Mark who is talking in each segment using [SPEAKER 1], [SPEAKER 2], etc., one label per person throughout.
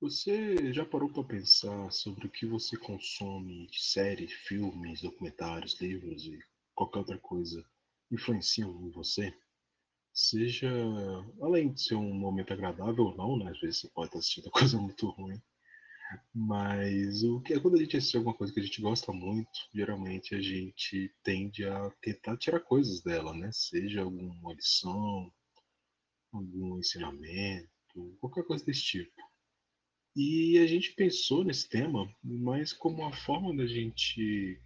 [SPEAKER 1] Você já parou para pensar sobre o que você consome de séries, filmes, documentários, livros e qualquer outra coisa influenciam em você? Seja, além de ser um momento agradável ou não, né? Às vezes você pode estar assistindo coisa muito ruim. Mas o que é quando a gente assiste alguma coisa que a gente gosta muito, geralmente a gente tende a tentar tirar coisas dela, né? Seja alguma lição, algum ensinamento, qualquer coisa desse tipo. E a gente pensou nesse tema, mas como uma forma da gente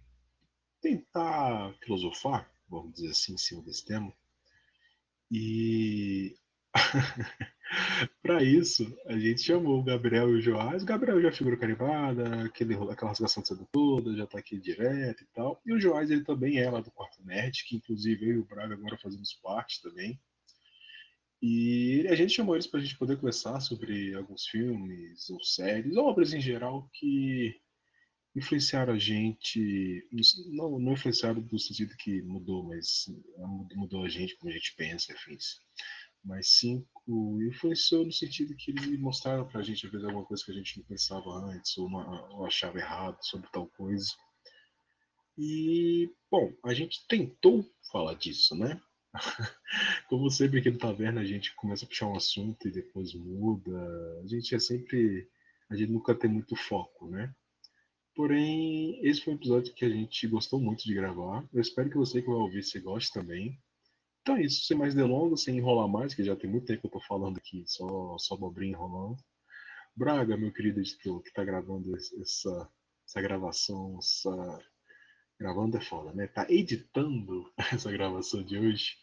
[SPEAKER 1] tentar filosofar, vamos dizer assim, em cima desse tema. E para isso, a gente chamou o Gabriel e o Joás. O Gabriel já figura carimbada, aquele, aquela rasgação de cedo toda, já está aqui direto e tal. E o Joás, ele também é lá do Quarto Nerd, que inclusive eu e o Braga agora fazemos parte também. E a gente chamou eles para a gente poder conversar sobre alguns filmes ou séries, obras em geral que influenciaram a gente, não, não influenciaram no sentido que mudou, mas mudou a gente como a gente pensa, enfim. Mas sim, influenciou no sentido que eles mostraram para a gente, às vezes, alguma coisa que a gente não pensava antes, ou, ou achava errado sobre tal coisa. E, bom, a gente tentou falar disso, né? Como sempre aqui no Taverna, a gente começa a puxar um assunto e depois muda. A gente é sempre. A gente nunca tem muito foco, né? Porém, esse foi um episódio que a gente gostou muito de gravar. Eu espero que você que vai ouvir se goste também. Então é isso, sem mais delongas, sem enrolar mais, que já tem muito tempo que eu tô falando aqui, só, só bobrinha enrolando. Braga, meu querido editor, que tá gravando essa, essa gravação, essa... Gravando é foda, né? Tá editando essa gravação de hoje.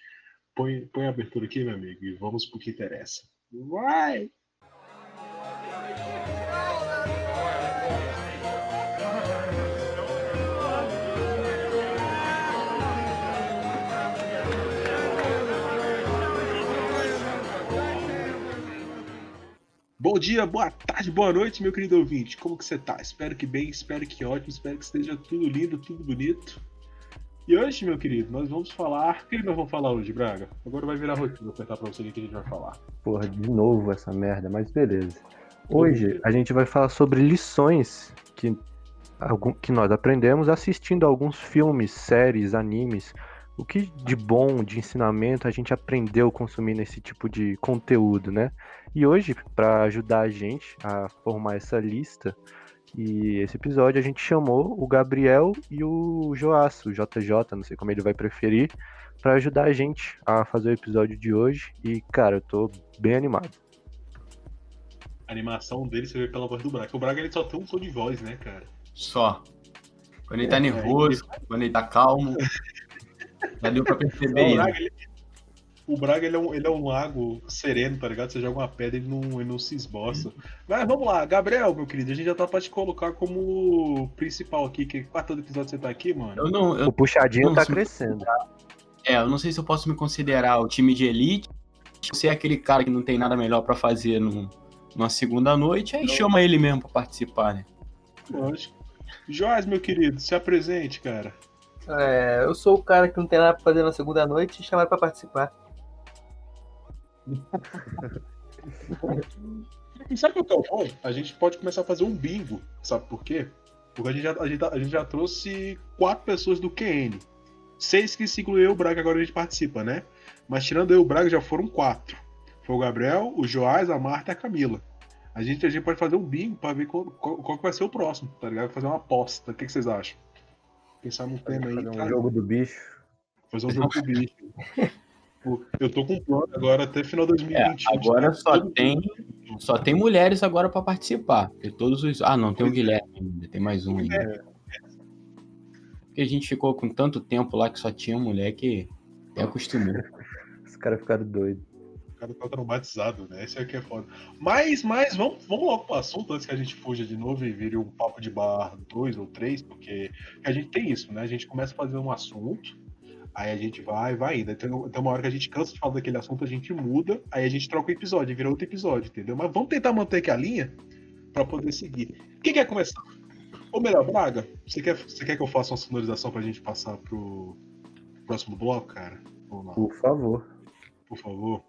[SPEAKER 1] Põe, põe a abertura aqui, meu amigo, e vamos pro que interessa. Vai! Bom dia, boa tarde, boa noite, meu querido ouvinte. Como que você tá? Espero que bem, espero que ótimo, espero que esteja tudo lindo, tudo bonito. E hoje, meu querido, nós vamos falar. O que nós vamos falar hoje, Braga? Agora vai virar rotina, vou apertar pra você o que a gente vai falar.
[SPEAKER 2] Porra, de novo essa merda, mas beleza. Hoje a gente vai falar sobre lições que, que nós aprendemos assistindo alguns filmes, séries, animes o que de bom, de ensinamento a gente aprendeu consumindo esse tipo de conteúdo, né? E hoje, para ajudar a gente a formar essa lista e esse episódio, a gente chamou o Gabriel e o Joaço, o JJ, não sei como ele vai preferir, para ajudar a gente a fazer o episódio de hoje. E, cara, eu tô bem animado.
[SPEAKER 1] A animação dele você vê pela voz do Braga. O Braga ele só tem um tom de voz, né, cara?
[SPEAKER 3] Só. Quando ele tá é, nervoso, é. quando ele tá calmo. Já deu pra perceber
[SPEAKER 1] o Braga, ele, o Braga ele é, um, ele é um lago sereno, tá ligado? Você joga uma pedra e ele não, ele não se esboça. Mas vamos lá, Gabriel, meu querido, a gente já tá pra te colocar como principal aqui. Que quarto episódio você tá aqui, mano?
[SPEAKER 3] Eu não, eu
[SPEAKER 2] o puxadinho tá crescendo.
[SPEAKER 3] É, eu não sei se eu posso me considerar o time de elite. Você é aquele cara que não tem nada melhor para fazer no, numa segunda noite, aí não. chama ele mesmo pra participar, né?
[SPEAKER 1] Lógico. Joás, meu querido, se apresente, cara.
[SPEAKER 4] É, eu sou o cara que não tem nada pra fazer na segunda noite e chamaram pra participar.
[SPEAKER 1] E sabe o que é o bom? A gente pode começar a fazer um bingo. Sabe por quê? Porque a gente já, a gente, a gente já trouxe quatro pessoas do QN. Seis que se incluiu o Braga, agora a gente participa, né? Mas tirando eu e o Braga já foram quatro. Foi o Gabriel, o Joás, a Marta e a Camila. A gente, a gente pode fazer um bingo pra ver qual, qual, qual vai ser o próximo, tá ligado? Fazer uma aposta. O que, que vocês acham? Pensar num tema aí.
[SPEAKER 2] Fazer um cara. jogo do bicho.
[SPEAKER 1] Fazer um jogo do bicho. Eu tô com plano agora até final de 2020.
[SPEAKER 3] É, agora só tem, só tem mulheres agora para participar. Todos os. Ah, não, tem o Guilherme ainda, tem mais um ainda. É. Porque a gente ficou com tanto tempo lá que só tinha mulher que até acostumou.
[SPEAKER 2] Os caras ficaram doidos
[SPEAKER 1] cara tá traumatizado, né? Isso aqui é foda. Mas, mas vamos, vamos logo pro assunto antes que a gente fuja de novo e vire um papo de bar dois ou três, porque a gente tem isso, né? A gente começa a fazer um assunto, aí a gente vai, vai indo. Tem, tem uma hora que a gente cansa de falar daquele assunto, a gente muda, aí a gente troca o episódio, vira outro episódio, entendeu? Mas vamos tentar manter aqui a linha para poder seguir. Quem quer começar? Ou melhor, Braga, você quer, você quer que eu faça uma sonorização pra gente passar pro próximo bloco, cara?
[SPEAKER 2] Por favor.
[SPEAKER 1] Por favor.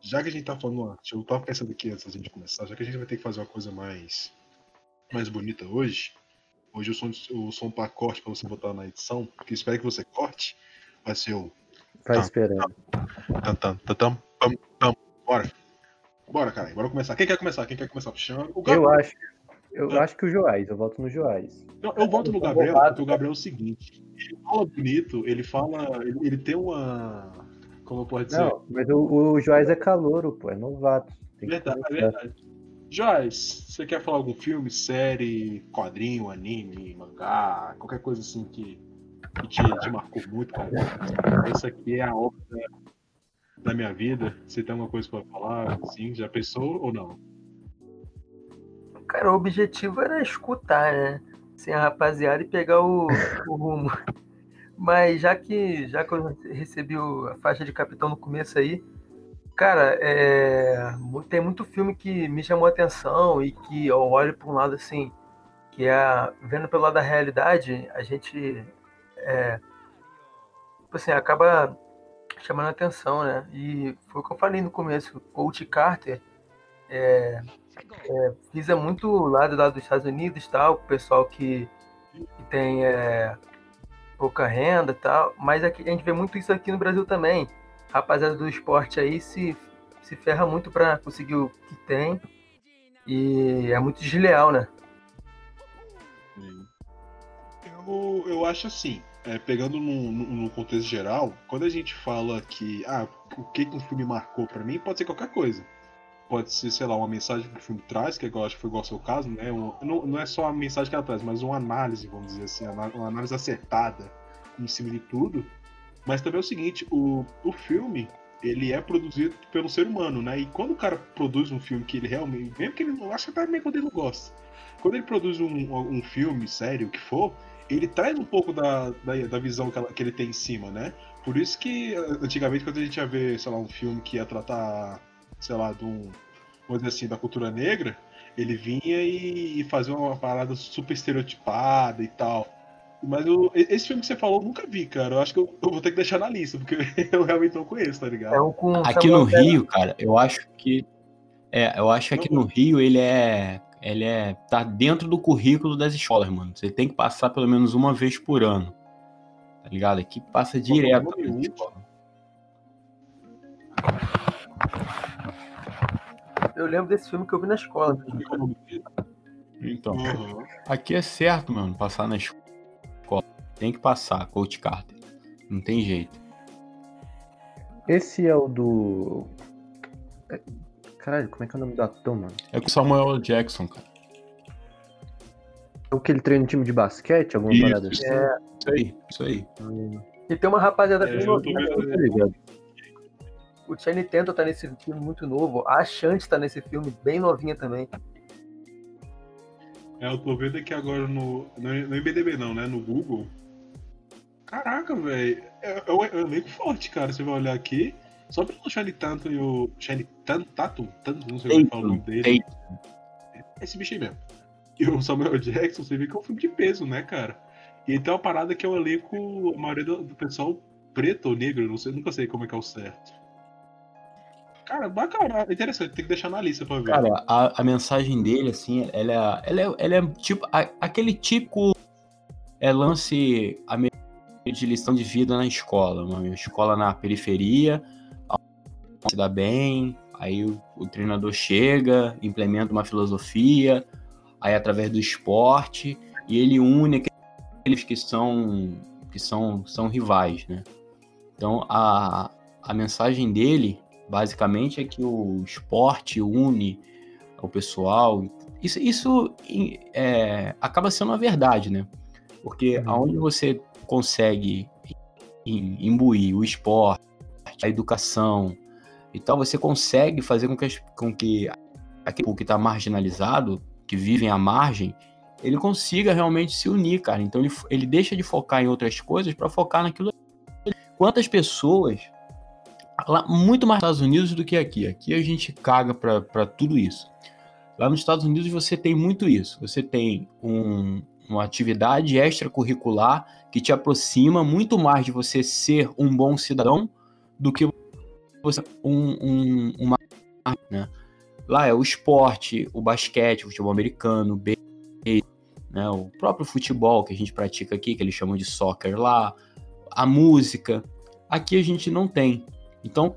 [SPEAKER 1] já que a gente tá falando eu tava pensando aqui antes da gente começar, já que a gente vai ter que fazer uma coisa mais, mais bonita hoje, hoje o som, o som pra corte pra você botar na edição, que espero que você corte, vai ser o
[SPEAKER 2] Tá
[SPEAKER 1] Tá.
[SPEAKER 2] esperando.
[SPEAKER 1] tam, tam, tam, tam, pam, pam. Bora. Bora, cara, bora começar. Quem quer começar? Quem quer começar puxando? O
[SPEAKER 2] Eu acho. Eu acho que o Joás, eu voto no Joás.
[SPEAKER 1] Eu, eu voto no Gabriel, porque o Gabriel é o seguinte: ele fala bonito, ele fala. Ele, ele tem uma. Como pode dizer?
[SPEAKER 2] Não, mas o, o Joás é calouro, pô, é novato.
[SPEAKER 1] Verdade, é verdade. Joás, você quer falar algum filme, série, quadrinho, anime, mangá, qualquer coisa assim que, que te, te marcou muito, cara? Essa aqui é a obra da minha vida. Você tem alguma coisa pra falar? Sim, já pensou ou não?
[SPEAKER 4] Cara, o objetivo era escutar, né? Sem a rapaziada e pegar o, o rumo. Mas já que, já que eu recebi a faixa de capitão no começo aí, cara, é, tem muito filme que me chamou a atenção e que eu olho para um lado assim, que é vendo pelo lado da realidade, a gente é, tipo assim, acaba chamando a atenção, né? E foi o que eu falei no começo, Coach Carter é, é, visa muito o lado lá dos Estados Unidos tal, o pessoal que, que tem é, pouca renda tal, mas aqui, a gente vê muito isso aqui no Brasil também. Rapaziada do esporte aí se, se ferra muito para conseguir o que tem e é muito desleal, né?
[SPEAKER 1] Eu, eu acho assim, é, pegando no, no- no contexto geral, quando a gente fala que ah, o que, que um filme marcou pra mim, pode ser qualquer coisa. Pode ser, sei lá, uma mensagem que o filme traz, que eu acho que foi igual ao seu caso, né? Um- não, não é só a mensagem que ela traz, mas uma análise, vamos dizer assim, uma análise acertada em cima de tudo. Mas também é o seguinte, o, o filme, ele é produzido pelo ser humano, né? E quando o cara produz um filme que ele realmente, mesmo que ele não, acho que até quando ele não gosta, quando ele produz um, um filme, sério, o que for, ele traz um pouco da, da, da visão que, ela- que ele tem em cima, né? Por isso que eh, antigamente quando a gente ia ver, sei lá, um filme que ia tratar, sei lá, de um, dizer assim, da cultura negra, ele vinha e fazia uma parada super estereotipada e tal. Mas o- e- esse filme que você falou eu nunca vi, cara. Eu acho que eu, eu vou ter que deixar na lista, porque eu realmente não conheço, tá ligado?
[SPEAKER 4] É um com
[SPEAKER 3] Aqui no. Rio, cara, eu acho que. É, eu acho que aqui no Rio ele é. Ele é. tá dentro do currículo das escolas, mano. Você tem que passar pelo menos uma vez por ano. Tá ligado? Aqui passa direto.
[SPEAKER 4] Eu lembro desse filme que eu vi na escola.
[SPEAKER 3] Então, aqui é certo, mano, passar na escola. Tem que passar, Coach Carter. Não tem jeito.
[SPEAKER 2] Esse é o do. é- Caralho, como é que é o nome do ator, mano?
[SPEAKER 3] É com Samuel Jackson, cara.
[SPEAKER 2] É o que ele treina no time de basquete, alguma
[SPEAKER 3] Isso,
[SPEAKER 2] parada assim?
[SPEAKER 4] É,
[SPEAKER 3] Isso aí, isso aí.
[SPEAKER 4] E tem uma rapaziada
[SPEAKER 1] É,
[SPEAKER 4] bem
[SPEAKER 1] eu tô
[SPEAKER 4] novinha.
[SPEAKER 1] vendo-
[SPEAKER 2] tô ligado.
[SPEAKER 4] O Channing Tatum tá nesse filme muito novo. A Shanti tá nesse filme bem novinha também.
[SPEAKER 1] É, eu tô vendo aqui agora no. No, no MDB não, né? No Google. Caraca, velho. É, é, é elenco forte, cara. Você vai olhar aqui. Só pelo Shiny Tatum e o. Shiny Tatum? Tatum? Tatum? Não sei como é que fala o nome dele. Esse bicho aí mesmo. E o Samuel Jackson, você vê que é um filme de peso, né, cara? E tem uma parada que é o elenco, a maioria do, do pessoal preto ou negro, não sei, nunca sei como é que é o certo. Cara, bacana, interessante, tem que deixar na lista pra ver.
[SPEAKER 3] Cara, a, a mensagem dele, assim, ela é, ela é, ela é tipo a- aquele típico é, lance americano de lição de vida na escola, uma escola na periferia, se dá bem, aí o, o treinador chega, implementa uma filosofia, aí através do esporte, e ele une aqueles que são que são, são rivais, né? Então a, a mensagem dele basicamente é que o esporte une o pessoal. Isso, isso é, acaba sendo uma verdade, né? Porque
[SPEAKER 2] Uhum.
[SPEAKER 3] aonde você consegue im- imbuir o esporte, a educação e tal, você consegue fazer com que, com que aquele que está marginalizado, que vivem à margem, ele consiga realmente se unir, cara. Então ele, ele deixa de focar em outras coisas para focar naquilo. Quantas pessoas lá muito mais nos Estados Unidos do que aqui. Aqui a gente caga para tudo isso. Lá nos Estados Unidos você tem muito isso. Você tem um- uma atividade extracurricular que te aproxima muito mais de você ser um bom cidadão do que você um, um, uma né? Lá é o esporte, o basquete, o futebol americano, o né? o próprio futebol que a gente pratica aqui, que eles chamam de soccer lá, a música. Aqui a gente não tem. Então,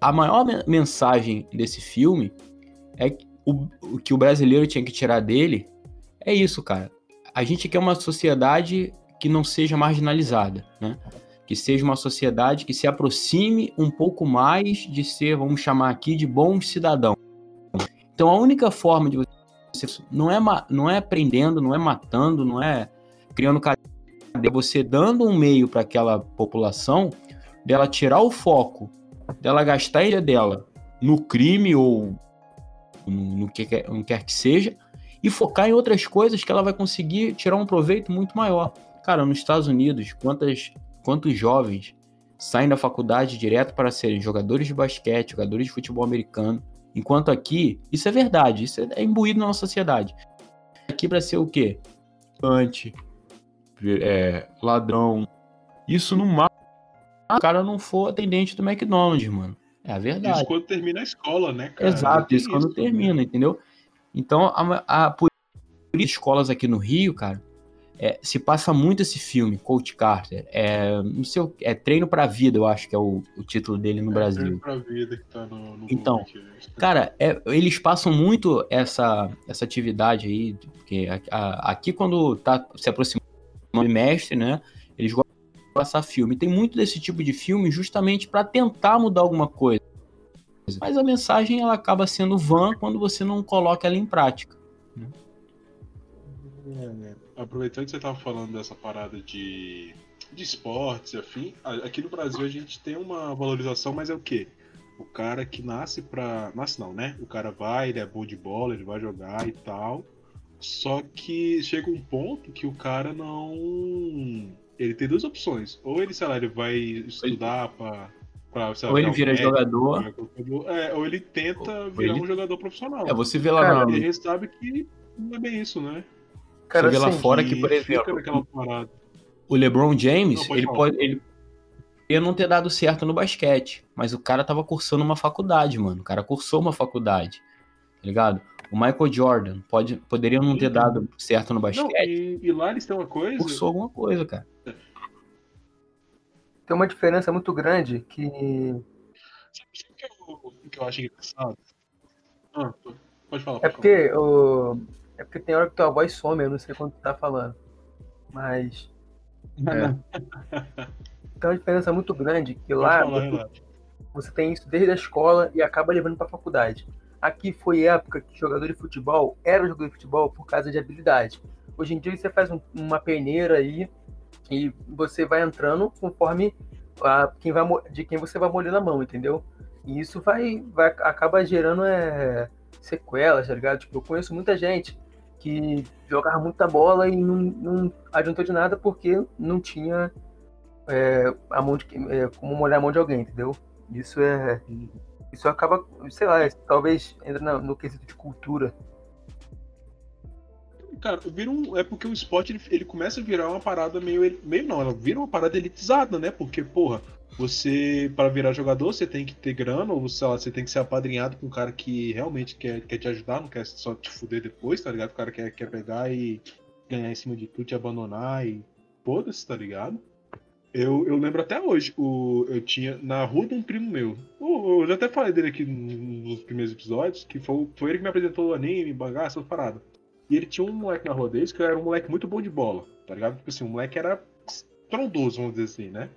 [SPEAKER 3] a maior mensagem desse filme é que o, o que o brasileiro tinha que tirar dele é isso, cara. A gente quer uma sociedade que não seja marginalizada, né? Que seja uma sociedade que se aproxime um pouco mais de ser, vamos chamar aqui, de bons cidadãos. Então a única forma de você não é não é prendendo, não é matando, não é criando cadeia, é você dando um meio para aquela população dela tirar o foco, dela gastar a ilha dela no crime ou no, no que no quer que seja e focar em outras coisas que ela vai conseguir tirar um proveito muito maior. Cara, nos Estados Unidos, quantas, quantos jovens saem da faculdade direto para serem jogadores de basquete, jogadores de futebol americano, enquanto aqui, isso é verdade, isso é imbuído na nossa sociedade. Aqui para ser o quê? Anti, é, ladrão. Isso não mata o cara não for atendente do McDonald's, mano. É a verdade.
[SPEAKER 1] Isso quando termina a escola, né,
[SPEAKER 3] cara? Exato, isso, isso quando termina, entendeu? Então, a, a, por escolas aqui no Rio, cara, é, se passa muito esse filme, Coach Carter. É, não sei, é Treino pra Vida, eu acho que é o, o título dele no é, Brasil. Treino
[SPEAKER 1] pra Vida que tá no, no
[SPEAKER 3] Então, cara, é, eles passam muito essa, essa atividade aí, porque a, aqui quando tá se aproximando do mestre, né, eles gostam de passar filme. Tem muito desse tipo de filme justamente para tentar mudar alguma coisa. Mas a mensagem ela acaba sendo vã quando você não coloca ela em prática. Né?
[SPEAKER 1] É, aproveitando que você estava falando dessa parada de, de esportes afim, aqui no Brasil a gente tem uma valorização, mas é o quê? O cara que nasce pra. Nasce não, né? O cara vai, ele é bom de bola, ele vai jogar e tal. Só que chega um ponto que o cara não. Ele tem duas opções. Ou ele, sei lá, ele vai estudar pra. Pra lá,
[SPEAKER 3] ou ele vira jogador.
[SPEAKER 1] É, ou ele tenta ou virar ele... um jogador profissional.
[SPEAKER 3] É, você vê lá cara,
[SPEAKER 1] na... Ele sabe que não é bem isso, né?
[SPEAKER 3] Cara, Você vê lá assim, fora que, por exemplo, o LeBron James, não, pode ele pode. Ele ia não ter dado certo no basquete, mas o cara tava cursando uma faculdade, mano. O cara cursou uma faculdade, tá ligado? O Michael Jordan pode, poderia não ter dado certo no basquete. Não,
[SPEAKER 1] e, e, lá eles têm uma coisa.
[SPEAKER 3] Cursou alguma coisa, cara.
[SPEAKER 4] Tem uma diferença muito grande que.
[SPEAKER 1] Sabe o que eu, que eu acho engraçado? Ah, pode falar.
[SPEAKER 4] É pode é porque falar. o é porque tem hora que tua voz some, eu não sei quando tu tá falando. Mas. É. tem uma diferença muito grande que lá falar, você, você, tem isso desde a escola e acaba levando pra faculdade. Aqui foi época que jogador de futebol era jogador de futebol por causa de habilidade. Hoje em dia você faz um, uma peneira aí e você vai entrando conforme a, quem vai, de quem você vai molhando a mão, entendeu? E isso vai, vai acaba gerando é, sequelas, tá ligado? Tipo, eu conheço muita gente que jogava muita bola e não, não adiantou de nada porque não tinha é, a mão de, é, como molhar a mão de alguém, entendeu? Isso é. Isso acaba, sei lá, talvez entra no, no quesito de cultura.
[SPEAKER 1] Cara, vira um, é porque o esporte ele, ele começa a virar uma parada meio. Meio não, ela vira uma parada elitizada, né? Porque, porra, você, para virar jogador, você tem que ter grana, ou sei lá, você tem que ser apadrinhado com um cara que realmente quer, quer te ajudar, não quer só te fuder depois, tá ligado? O cara quer, quer pegar e ganhar em cima de tudo, te abandonar e foda-se, tá ligado? Eu, eu lembro até hoje, o, eu tinha na rua de um primo meu. Eu, já até falei dele aqui nos primeiros episódios, que foi, foi ele que me apresentou o anime, mangá, essas paradas. E ele tinha um moleque na rua dele que era um moleque muito bom de bola, tá ligado? Tipo assim, o moleque era trondoso, vamos dizer assim, né?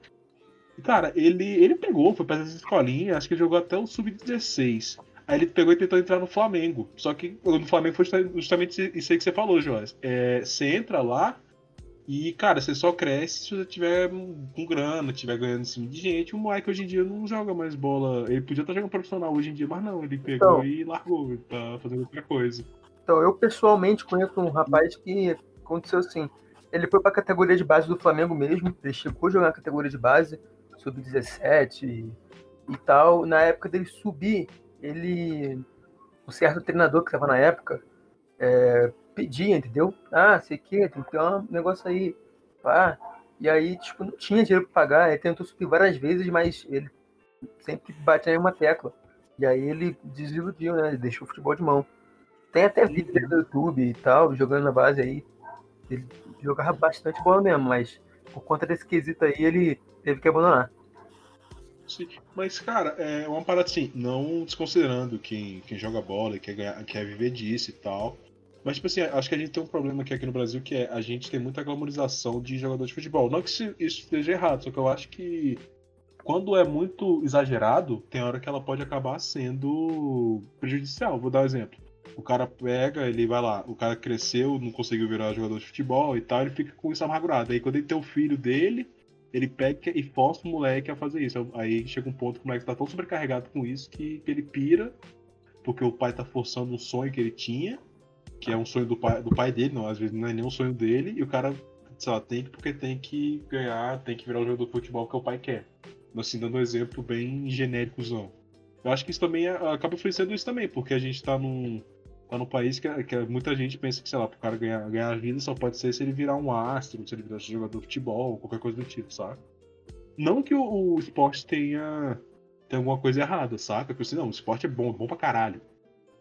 [SPEAKER 1] Cara, ele, ele pegou, foi pra essa escolinha, acho que ele jogou até o Sub-16. Aí ele pegou e tentou entrar no Flamengo. Só que no Flamengo foi justamente isso aí que você falou, Joás. É, você entra lá e, cara, você só cresce se você tiver com grana, tiver ganhando em cima de gente. O Mike hoje em dia não joga mais bola. Ele podia estar jogando profissional hoje em dia, mas não, ele pegou então, e largou, ele tá fazendo outra coisa.
[SPEAKER 4] Então, eu pessoalmente conheço um rapaz que aconteceu assim. Ele foi pra categoria de base do Flamengo mesmo, ele chegou a jogar na categoria de base sub-17 e, e tal. Na época dele subir, ele. Um certo treinador que estava na época é, pedia, entendeu? Ah, sei que, tem que ter um negócio aí. Pá. E aí, tipo, não tinha dinheiro para pagar. Ele tentou subir várias vezes, mas ele sempre bate em uma tecla. E aí ele desiludiu, né? Ele deixou o futebol de mão. Tem até vídeo no YouTube e tal, jogando na base aí. Ele jogava bastante bola mesmo, mas por conta desse quesito aí, ele teve que abandonar.
[SPEAKER 1] Sim. Mas, cara, é uma parada assim, não desconsiderando quem, quem joga bola e quer, ganhar, quer viver disso e tal. Mas, tipo assim, acho que a gente tem um problema aqui, aqui no Brasil que é a gente tem muita glamorização de jogador de futebol. Não que isso esteja errado, só que eu acho que quando é muito exagerado, tem hora que ela pode acabar sendo prejudicial. Vou dar um exemplo. O cara pega, ele vai lá, o cara cresceu, não conseguiu virar jogador de futebol e tal, ele fica com isso amargurado. Aí quando ele tem o filho dele, ele pega e força o moleque a fazer isso. Aí chega um ponto que o moleque tá tão sobrecarregado com isso que, que ele pira, porque o pai tá forçando um sonho que ele tinha, que é um sonho do pai, do pai dele, não, às vezes não é nem um sonho dele, e o cara, sei lá, tem que porque tem que ganhar, tem que virar o jogador de futebol que o pai quer. Assim, dando um exemplo bem genéricozão. Eu acho que isso também é, acaba influenciando isso também, porque a gente tá num, tá num país que, que muita gente pensa que, sei lá, pro cara ganhar, ganhar a vida só pode ser se ele virar um astro, se ele virar jogador de futebol, qualquer coisa do tipo, sabe? Não que o, o esporte tenha, tenha alguma coisa errada, saca? Porque não, o esporte é bom, é bom pra caralho.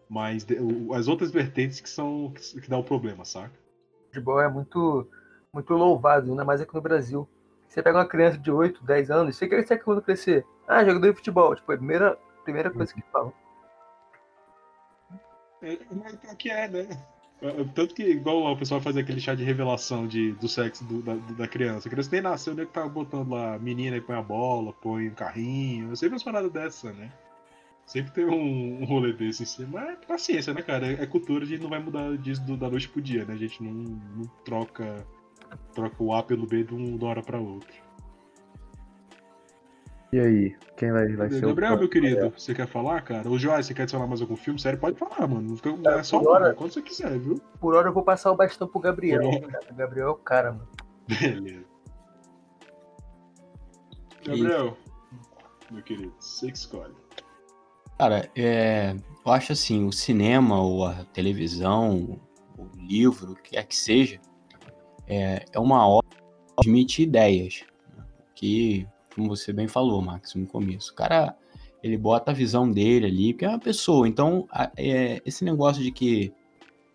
[SPEAKER 1] Mas de, o, as outras vertentes que são que, que dá o problema, saca?
[SPEAKER 4] O futebol é muito, muito louvado, ainda mais aqui no Brasil. Você pega uma criança de 8, 10 anos, você quer ser quando crescer? Ah, jogador de futebol. Tipo, é a primeira, primeira coisa que falam.
[SPEAKER 1] É, mas que é, né? É, é, tanto que, igual o pessoal faz aquele chá de revelação de, do sexo do, da, da, criança. A criança nem nasceu, né? Que tá botando lá menina e põe a bola, põe um carrinho. Sempre umas paradas dessa, né? Sempre tem um, um rolê desse em cima. Mas paciência, né, cara? É, é, cultura, a gente não vai mudar disso do, da noite pro dia, né? A gente não, não troca, troca o A pelo B de, um, de uma hora pra outra.
[SPEAKER 2] E aí, quem vai, vai ser
[SPEAKER 1] Gabriel, o meu querido, você quer falar, cara? O Joás, você quer adicionar mais algum filme? Sério, pode falar, mano. Não fica, é, é só hora, quando você quiser, viu?
[SPEAKER 4] Por hora eu vou passar o bastão pro Gabriel. O Gabriel é o cara, mano.
[SPEAKER 1] Beleza. Gabriel, meu querido, você que escolhe.
[SPEAKER 3] Cara, é, eu acho assim, o cinema ou a televisão, o livro, o que quer que seja, é, é uma obra que transmite ideias. Né? Que como você bem falou, Max, no começo. O cara, ele bota a visão dele ali, porque é uma pessoa. Então, é, esse negócio de que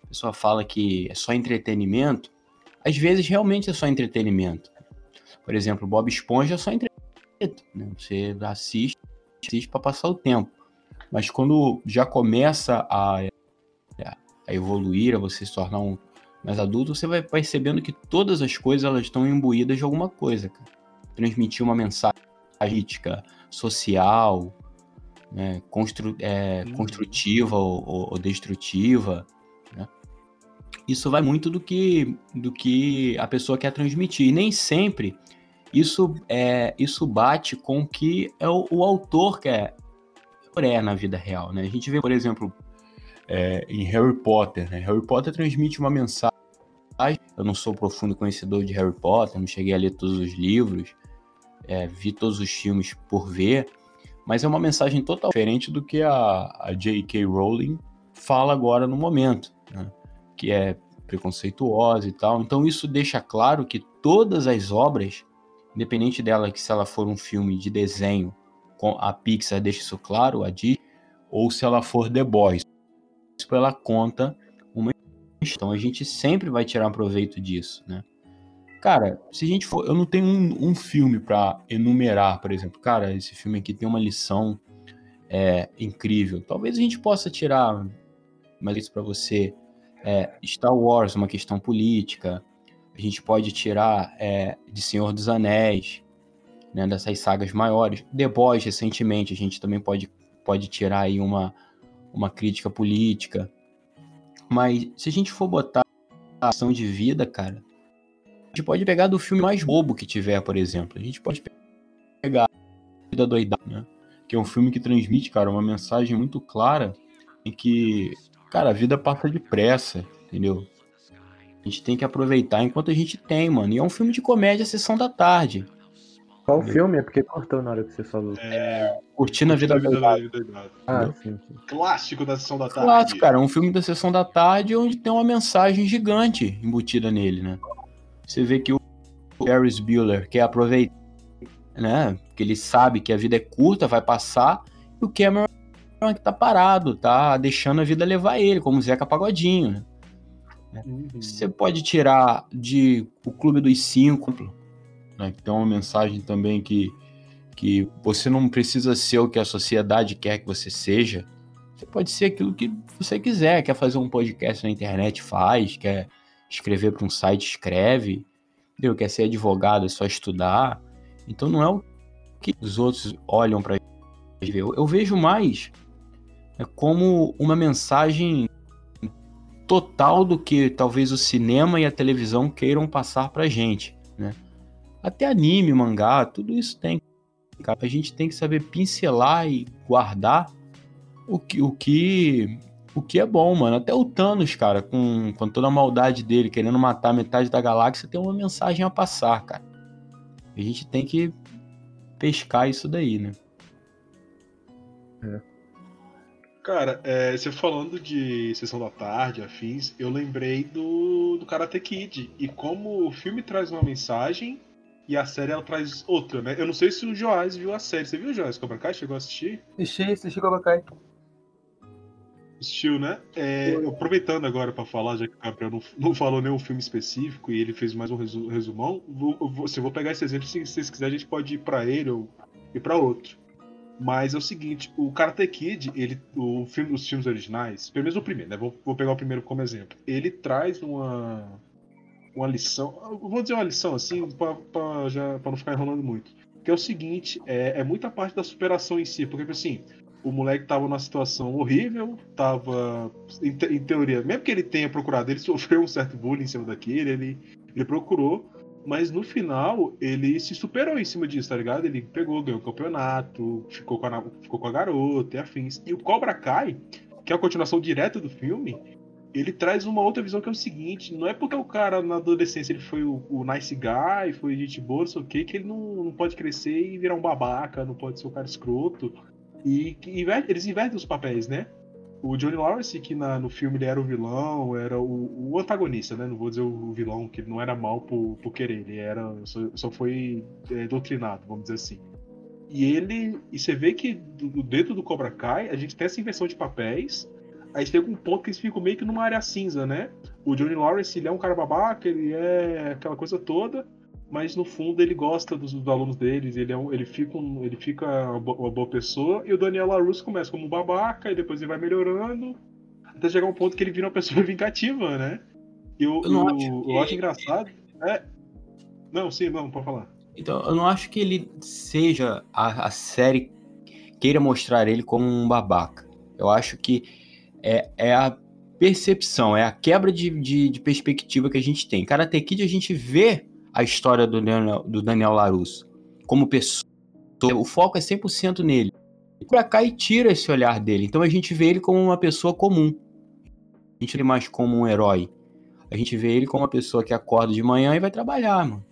[SPEAKER 3] a pessoa fala que é só entretenimento, às vezes realmente é só entretenimento. Por exemplo, Bob Esponja é só entretenimento. Né? Você assiste, assiste para passar o tempo. Mas quando já começa a, a evoluir, a você se tornar um mais adulto, você vai percebendo que todas as coisas elas estão imbuídas de alguma coisa, cara transmitir uma mensagem política, social, né, constru é, uhum. construtiva ou, ou destrutiva. Né? Isso vai muito do que, do que a pessoa quer transmitir. E nem sempre isso, é, isso bate com o que é o, o autor quer é na vida real. Né? A gente vê, por exemplo, é, em Harry Potter. Né? Harry Potter transmite uma mensagem. Eu não sou profundo conhecedor de Harry Potter, não cheguei a ler todos os livros, é, vi todos os filmes por ver, mas é uma mensagem totalmente diferente do que a, a J.K. Rowling fala agora no momento, né? que é preconceituosa e tal. Então isso deixa claro que todas as obras, independente dela que se ela for um filme de desenho, a Pixar deixa isso claro, a Disney, ou se ela for The Boys, ela conta uma então a gente sempre vai tirar proveito disso, né? Cara, se a gente for. Eu não tenho um, um filme para enumerar, por exemplo. Cara, esse filme aqui tem uma lição é, incrível. Talvez a gente possa tirar mais isso para você. É, Star Wars, uma questão política. A gente pode tirar é, de Senhor dos Anéis, né, dessas sagas maiores. The Boys, recentemente, a gente também pode, pode tirar aí uma, uma crítica política. Mas se a gente for botar a ação de vida, cara, gente pode pegar do filme mais bobo que tiver, por exemplo. A gente pode pegar a Vida Doidada, né? Que é um filme que transmite, cara, uma mensagem muito clara em que, cara, a vida passa depressa, entendeu? A gente tem que aproveitar enquanto a gente tem, mano. E é um filme de comédia sessão da tarde.
[SPEAKER 2] Qual filme? É porque cortou na hora que você falou.
[SPEAKER 3] É... Curtindo a Vida, a vida Doidada.
[SPEAKER 1] Ah, sim, sim. Clássico da Sessão da Tarde.
[SPEAKER 3] Clássico, cara. Um filme da Sessão da Tarde onde tem uma mensagem gigante embutida nele, né? Você vê que o Ferris Bueller quer aproveitar, né? Porque ele sabe que a vida é curta, vai passar, e o Cameron é que tá parado, tá deixando a vida levar ele, como o Zeca Pagodinho. Né? Uhum. Você pode tirar de o Clube dos Cinco, né, que tem uma mensagem também que, que você não precisa ser o que a sociedade quer que você seja. Você pode ser aquilo que você quiser. Quer fazer um podcast na internet, faz. Quer escrever para um site, escreve. Entendeu? Quer ser advogado, é só estudar. Então não é o que os outros olham para ver. Eu, eu vejo mais é como uma mensagem total do que talvez o cinema e a televisão queiram passar pra gente, né? Até anime, mangá, tudo isso tem. A gente tem que saber pincelar e guardar o que, o que, o que é bom, mano. Até o Thanos, cara, com, com toda a maldade dele, querendo matar metade da galáxia, tem uma mensagem a passar, cara. A gente tem que pescar isso daí, né?
[SPEAKER 1] É. Cara, é, você falando de Sessão da Tarde, afins, eu lembrei do, do Karate Kid. E como o filme traz uma mensagem e a série ela traz outra, né? Eu não sei se o Joás viu a série. Você viu, Joás? Cobra Kai? Chegou a assistir?
[SPEAKER 4] Assisti, assisti Cobra Kai.
[SPEAKER 1] Assistiu, né? É, aproveitando agora para falar, já que o Gabriel não, não, falou nenhum filme específico e ele fez mais um resumão, vou, vou, se eu vou pegar esse exemplo, se vocês quiserem, a gente pode ir para ele ou ir para outro. Mas é o seguinte, o Karate Kid, ele, o filme, os filmes originais, pelo menos o primeiro, né? Vou, vou pegar o primeiro como exemplo. Ele traz uma, uma lição, vou dizer uma lição assim, para não ficar enrolando muito. Que é o seguinte, é, é muita parte da superação em si, porque assim, o moleque tava numa situação horrível, tava, em, te, em, teoria, mesmo que ele tenha procurado, ele sofreu um certo bullying em cima daquele, ele, ele procurou, mas no final ele se superou em cima disso, tá ligado? Ele pegou, ganhou o campeonato, ficou com a, ficou com a garota e afins. E o Cobra Kai, que é a continuação direta do filme, ele traz uma outra visão que é o seguinte: não é porque o cara na adolescência ele foi o, o nice guy, foi gente boa, não sei o que, que ele não, não pode crescer e virar um babaca, não pode ser um cara escroto. E que eles invertem os papéis, né? O Johnny Lawrence, que na, no filme ele era o vilão, era o, o, antagonista, né? Não vou dizer o vilão, que ele não era mal por, por querer, ele era, só, só foi é, doutrinado, vamos dizer assim. E ele. E você vê que do, dentro do Cobra Kai, a gente tem essa inversão de papéis. Aí chega um ponto que eles ficam meio que numa área cinza, né? O Johnny Lawrence, ele é um cara babaca, ele é aquela coisa toda mas no fundo ele gosta dos, dos alunos deles, ele, é um, ele fica, um, ele fica uma, boa, pessoa, e o Daniel LaRusso começa como um babaca, e depois ele vai melhorando, até chegar um ponto que ele vira uma pessoa vingativa, né? E o, eu, o, acho, que... eu acho engraçado. É... Não, sim, não, pode falar.
[SPEAKER 3] Então, eu não acho que ele seja a, a série queira mostrar ele como um babaca. Eu acho que é, é a percepção, é a quebra de, de, de perspectiva que a gente tem. Karate Kid a gente vê a história do Daniel, do Daniel Larusso como pessoa. O foco é 100% nele. Pra cá e tira esse olhar dele. Então a gente vê ele como uma pessoa comum. A gente vê mais como um herói. A gente vê ele como uma pessoa que acorda de manhã e vai trabalhar, mano.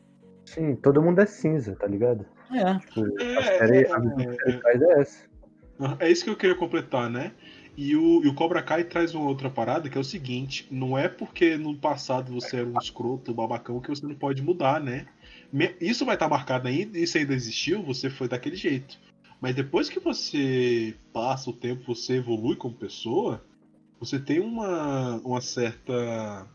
[SPEAKER 2] Sim, todo mundo é cinza, tá ligado?
[SPEAKER 3] É.
[SPEAKER 2] Tipo, a série, a é, faz é essa.
[SPEAKER 1] É isso que eu queria completar, né? E o, e o Cobra Kai traz uma outra parada que é o seguinte: não é porque no passado você era um escroto, um babacão, que você não pode mudar, né? Isso vai estar tá marcado ainda, isso ainda existiu, você foi daquele jeito. Mas depois que você passa o tempo, você evolui como pessoa, você tem uma, uma certa.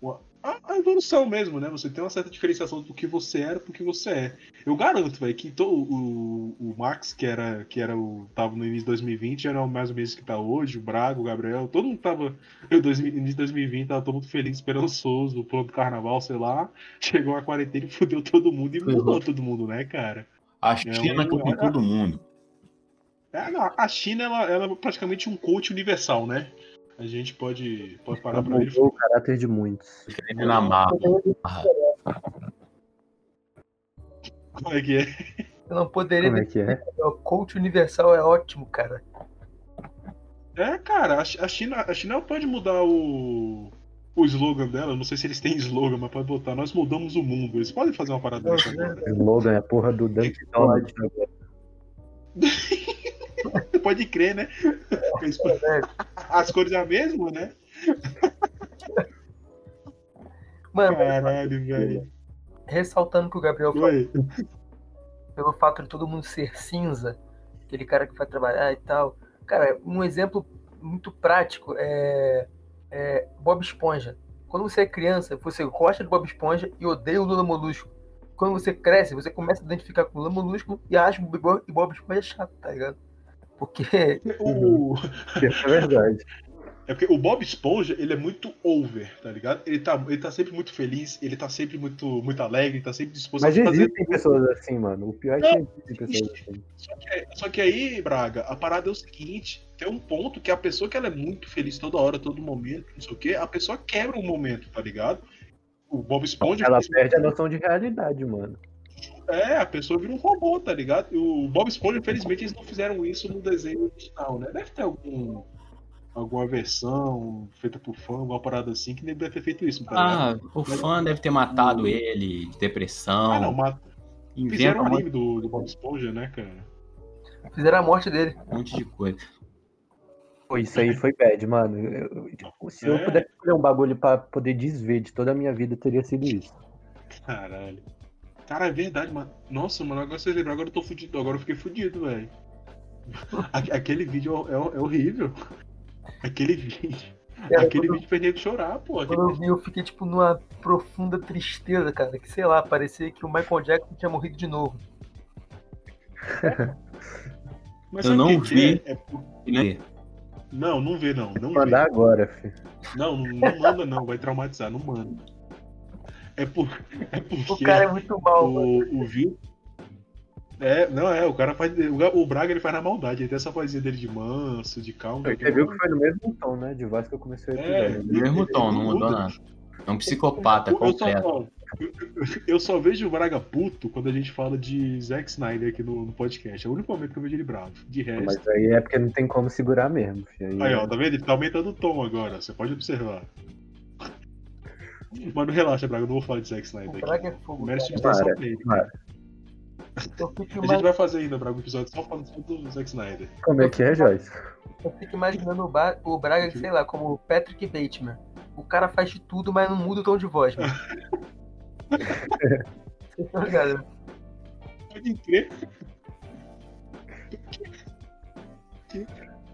[SPEAKER 1] Uma, a, evolução mesmo, né? Você tem uma certa diferenciação do que você era pro que você é. Eu garanto, velho, que to, o, o Max, que era, que era o. tava no início de 2020, era o mais ou menos que tá hoje, o Braga, o Gabriel, todo mundo tava. Eu, no início de 2020, tava todo mundo feliz, esperançoso, o plano do carnaval, sei lá. Chegou a quarentena e fudeu todo mundo e mudou todo mundo, né, cara?
[SPEAKER 3] A China é, todo mundo.
[SPEAKER 1] É, a China, ela, ela é praticamente um coach universal, né? A gente pode, pode parar para ele.
[SPEAKER 2] o caráter de muitos.
[SPEAKER 3] Na marra.
[SPEAKER 1] Como é que é?
[SPEAKER 4] Eu não poderia.
[SPEAKER 2] Como é que é?
[SPEAKER 4] O coach universal é ótimo, cara.
[SPEAKER 1] É, cara, a China, a China pode mudar o, o slogan dela. Não sei se eles têm slogan, mas pode botar. Nós mudamos o mundo. Eles podem fazer uma parada dessa agora.
[SPEAKER 2] O slogan é a porra do Dunk
[SPEAKER 1] Pode crer, né? As cores é a mesma, né?
[SPEAKER 4] Mano,
[SPEAKER 1] Caralho, velho.
[SPEAKER 4] Ressaltando que o Gabriel falou. pelo fato de todo mundo ser cinza, aquele cara que vai trabalhar e tal. Cara, um exemplo muito prático é, é Bob Esponja. Quando você é criança, você gosta de Bob Esponja e odeia o Lula Molusco. Quando você cresce, você começa a identificar com o Lula Molusco e acha que o Bob Esponja é chato, tá ligado? Porque.
[SPEAKER 1] O...
[SPEAKER 2] É verdade.
[SPEAKER 1] É porque o Bob Esponja, ele é muito over, tá ligado? Ele tá, ele tá sempre muito feliz, ele tá sempre muito, muito alegre, tá sempre disposto
[SPEAKER 2] Mas
[SPEAKER 1] a fazer.
[SPEAKER 2] existem pessoas assim, mano. O pior é que existem pessoas assim.
[SPEAKER 1] Só que, só que aí, Braga, a parada é o seguinte: tem um ponto que a pessoa que ela é muito feliz toda hora, todo momento, não sei o quê, a pessoa quebra um momento, tá ligado? O Bob Esponja.
[SPEAKER 2] Ela perde a noção de realidade, mano.
[SPEAKER 1] É, a pessoa vira um robô, tá ligado? E o Bob Esponja, infelizmente, eles não fizeram isso no desenho original, né? Deve ter algum alguma versão feita por fã, alguma parada assim, que deve ter feito isso. Tá
[SPEAKER 3] ah, o fã deve ter matado ele, de depressão.
[SPEAKER 1] Ah, não, mas fizeram um anime do, do Bob Esponja, né, cara?
[SPEAKER 4] Fizeram a morte dele.
[SPEAKER 3] Um monte de coisa.
[SPEAKER 2] Pô, isso aí foi bad, mano. Eu, eu, se eu
[SPEAKER 1] É?
[SPEAKER 2] pudesse escolher um bagulho pra poder desver de toda a minha vida, teria sido isso.
[SPEAKER 1] Caralho. Cara, é verdade, mano. Nossa, mano, agora você lembra, agora eu tô fudido, agora eu fiquei fudido, velho. Aquele vídeo é, é horrível. Aquele vídeo.
[SPEAKER 4] Cara,
[SPEAKER 1] Aquele vídeo fez nego chorar, pô.
[SPEAKER 4] Quando eu vi, eu fiquei, tipo, numa profunda tristeza, cara. Que, sei lá, parecia que o Michael Jackson tinha morrido de novo.
[SPEAKER 1] Mas
[SPEAKER 3] Eu não vi.
[SPEAKER 1] é? É por-
[SPEAKER 3] Né?
[SPEAKER 1] Não, não vê, não. Não
[SPEAKER 2] mandar agora, filho.
[SPEAKER 1] Não, não, não manda, não. Vai traumatizar, não manda. É, por, é
[SPEAKER 4] O
[SPEAKER 1] porque
[SPEAKER 4] cara é muito mal, mano.
[SPEAKER 1] o, o Vil. É, não é, o cara faz. O, o Braga ele faz na maldade, ele tem essa vozinha dele de manso, de calmo.
[SPEAKER 2] Você viu que foi no mesmo tom, né? De voz que eu comecei o
[SPEAKER 1] É.
[SPEAKER 3] No mesmo tom, não mudou nada. É um psicopata
[SPEAKER 1] Eu só,
[SPEAKER 3] completo.
[SPEAKER 1] ó, eu- eu só vejo o Braga puto quando a gente fala de Zack Snyder aqui no, no podcast. É o único momento que eu vejo ele bravo. De resto.
[SPEAKER 2] Mas aí é porque não tem como segurar mesmo, filho.
[SPEAKER 1] Aí, ó, tá vendo? Ele tá aumentando o tom agora, você pode observar. Mas não relaxa, Braga, eu não vou falar de Zack
[SPEAKER 4] O
[SPEAKER 1] Snyder
[SPEAKER 4] Braga
[SPEAKER 1] aqui.
[SPEAKER 4] é fogo.
[SPEAKER 1] Merece substituição A gente vai fazer ainda, Braga, um episódio só falando do Zack Snyder.
[SPEAKER 2] Como é que é, Joyce?
[SPEAKER 4] eu fico imaginando o, ba... o Braga, sei lá, como o Patrick Bateman. O cara faz de tudo, mas não muda o tom de voz, mano. Ligados? né?
[SPEAKER 1] Pode crer.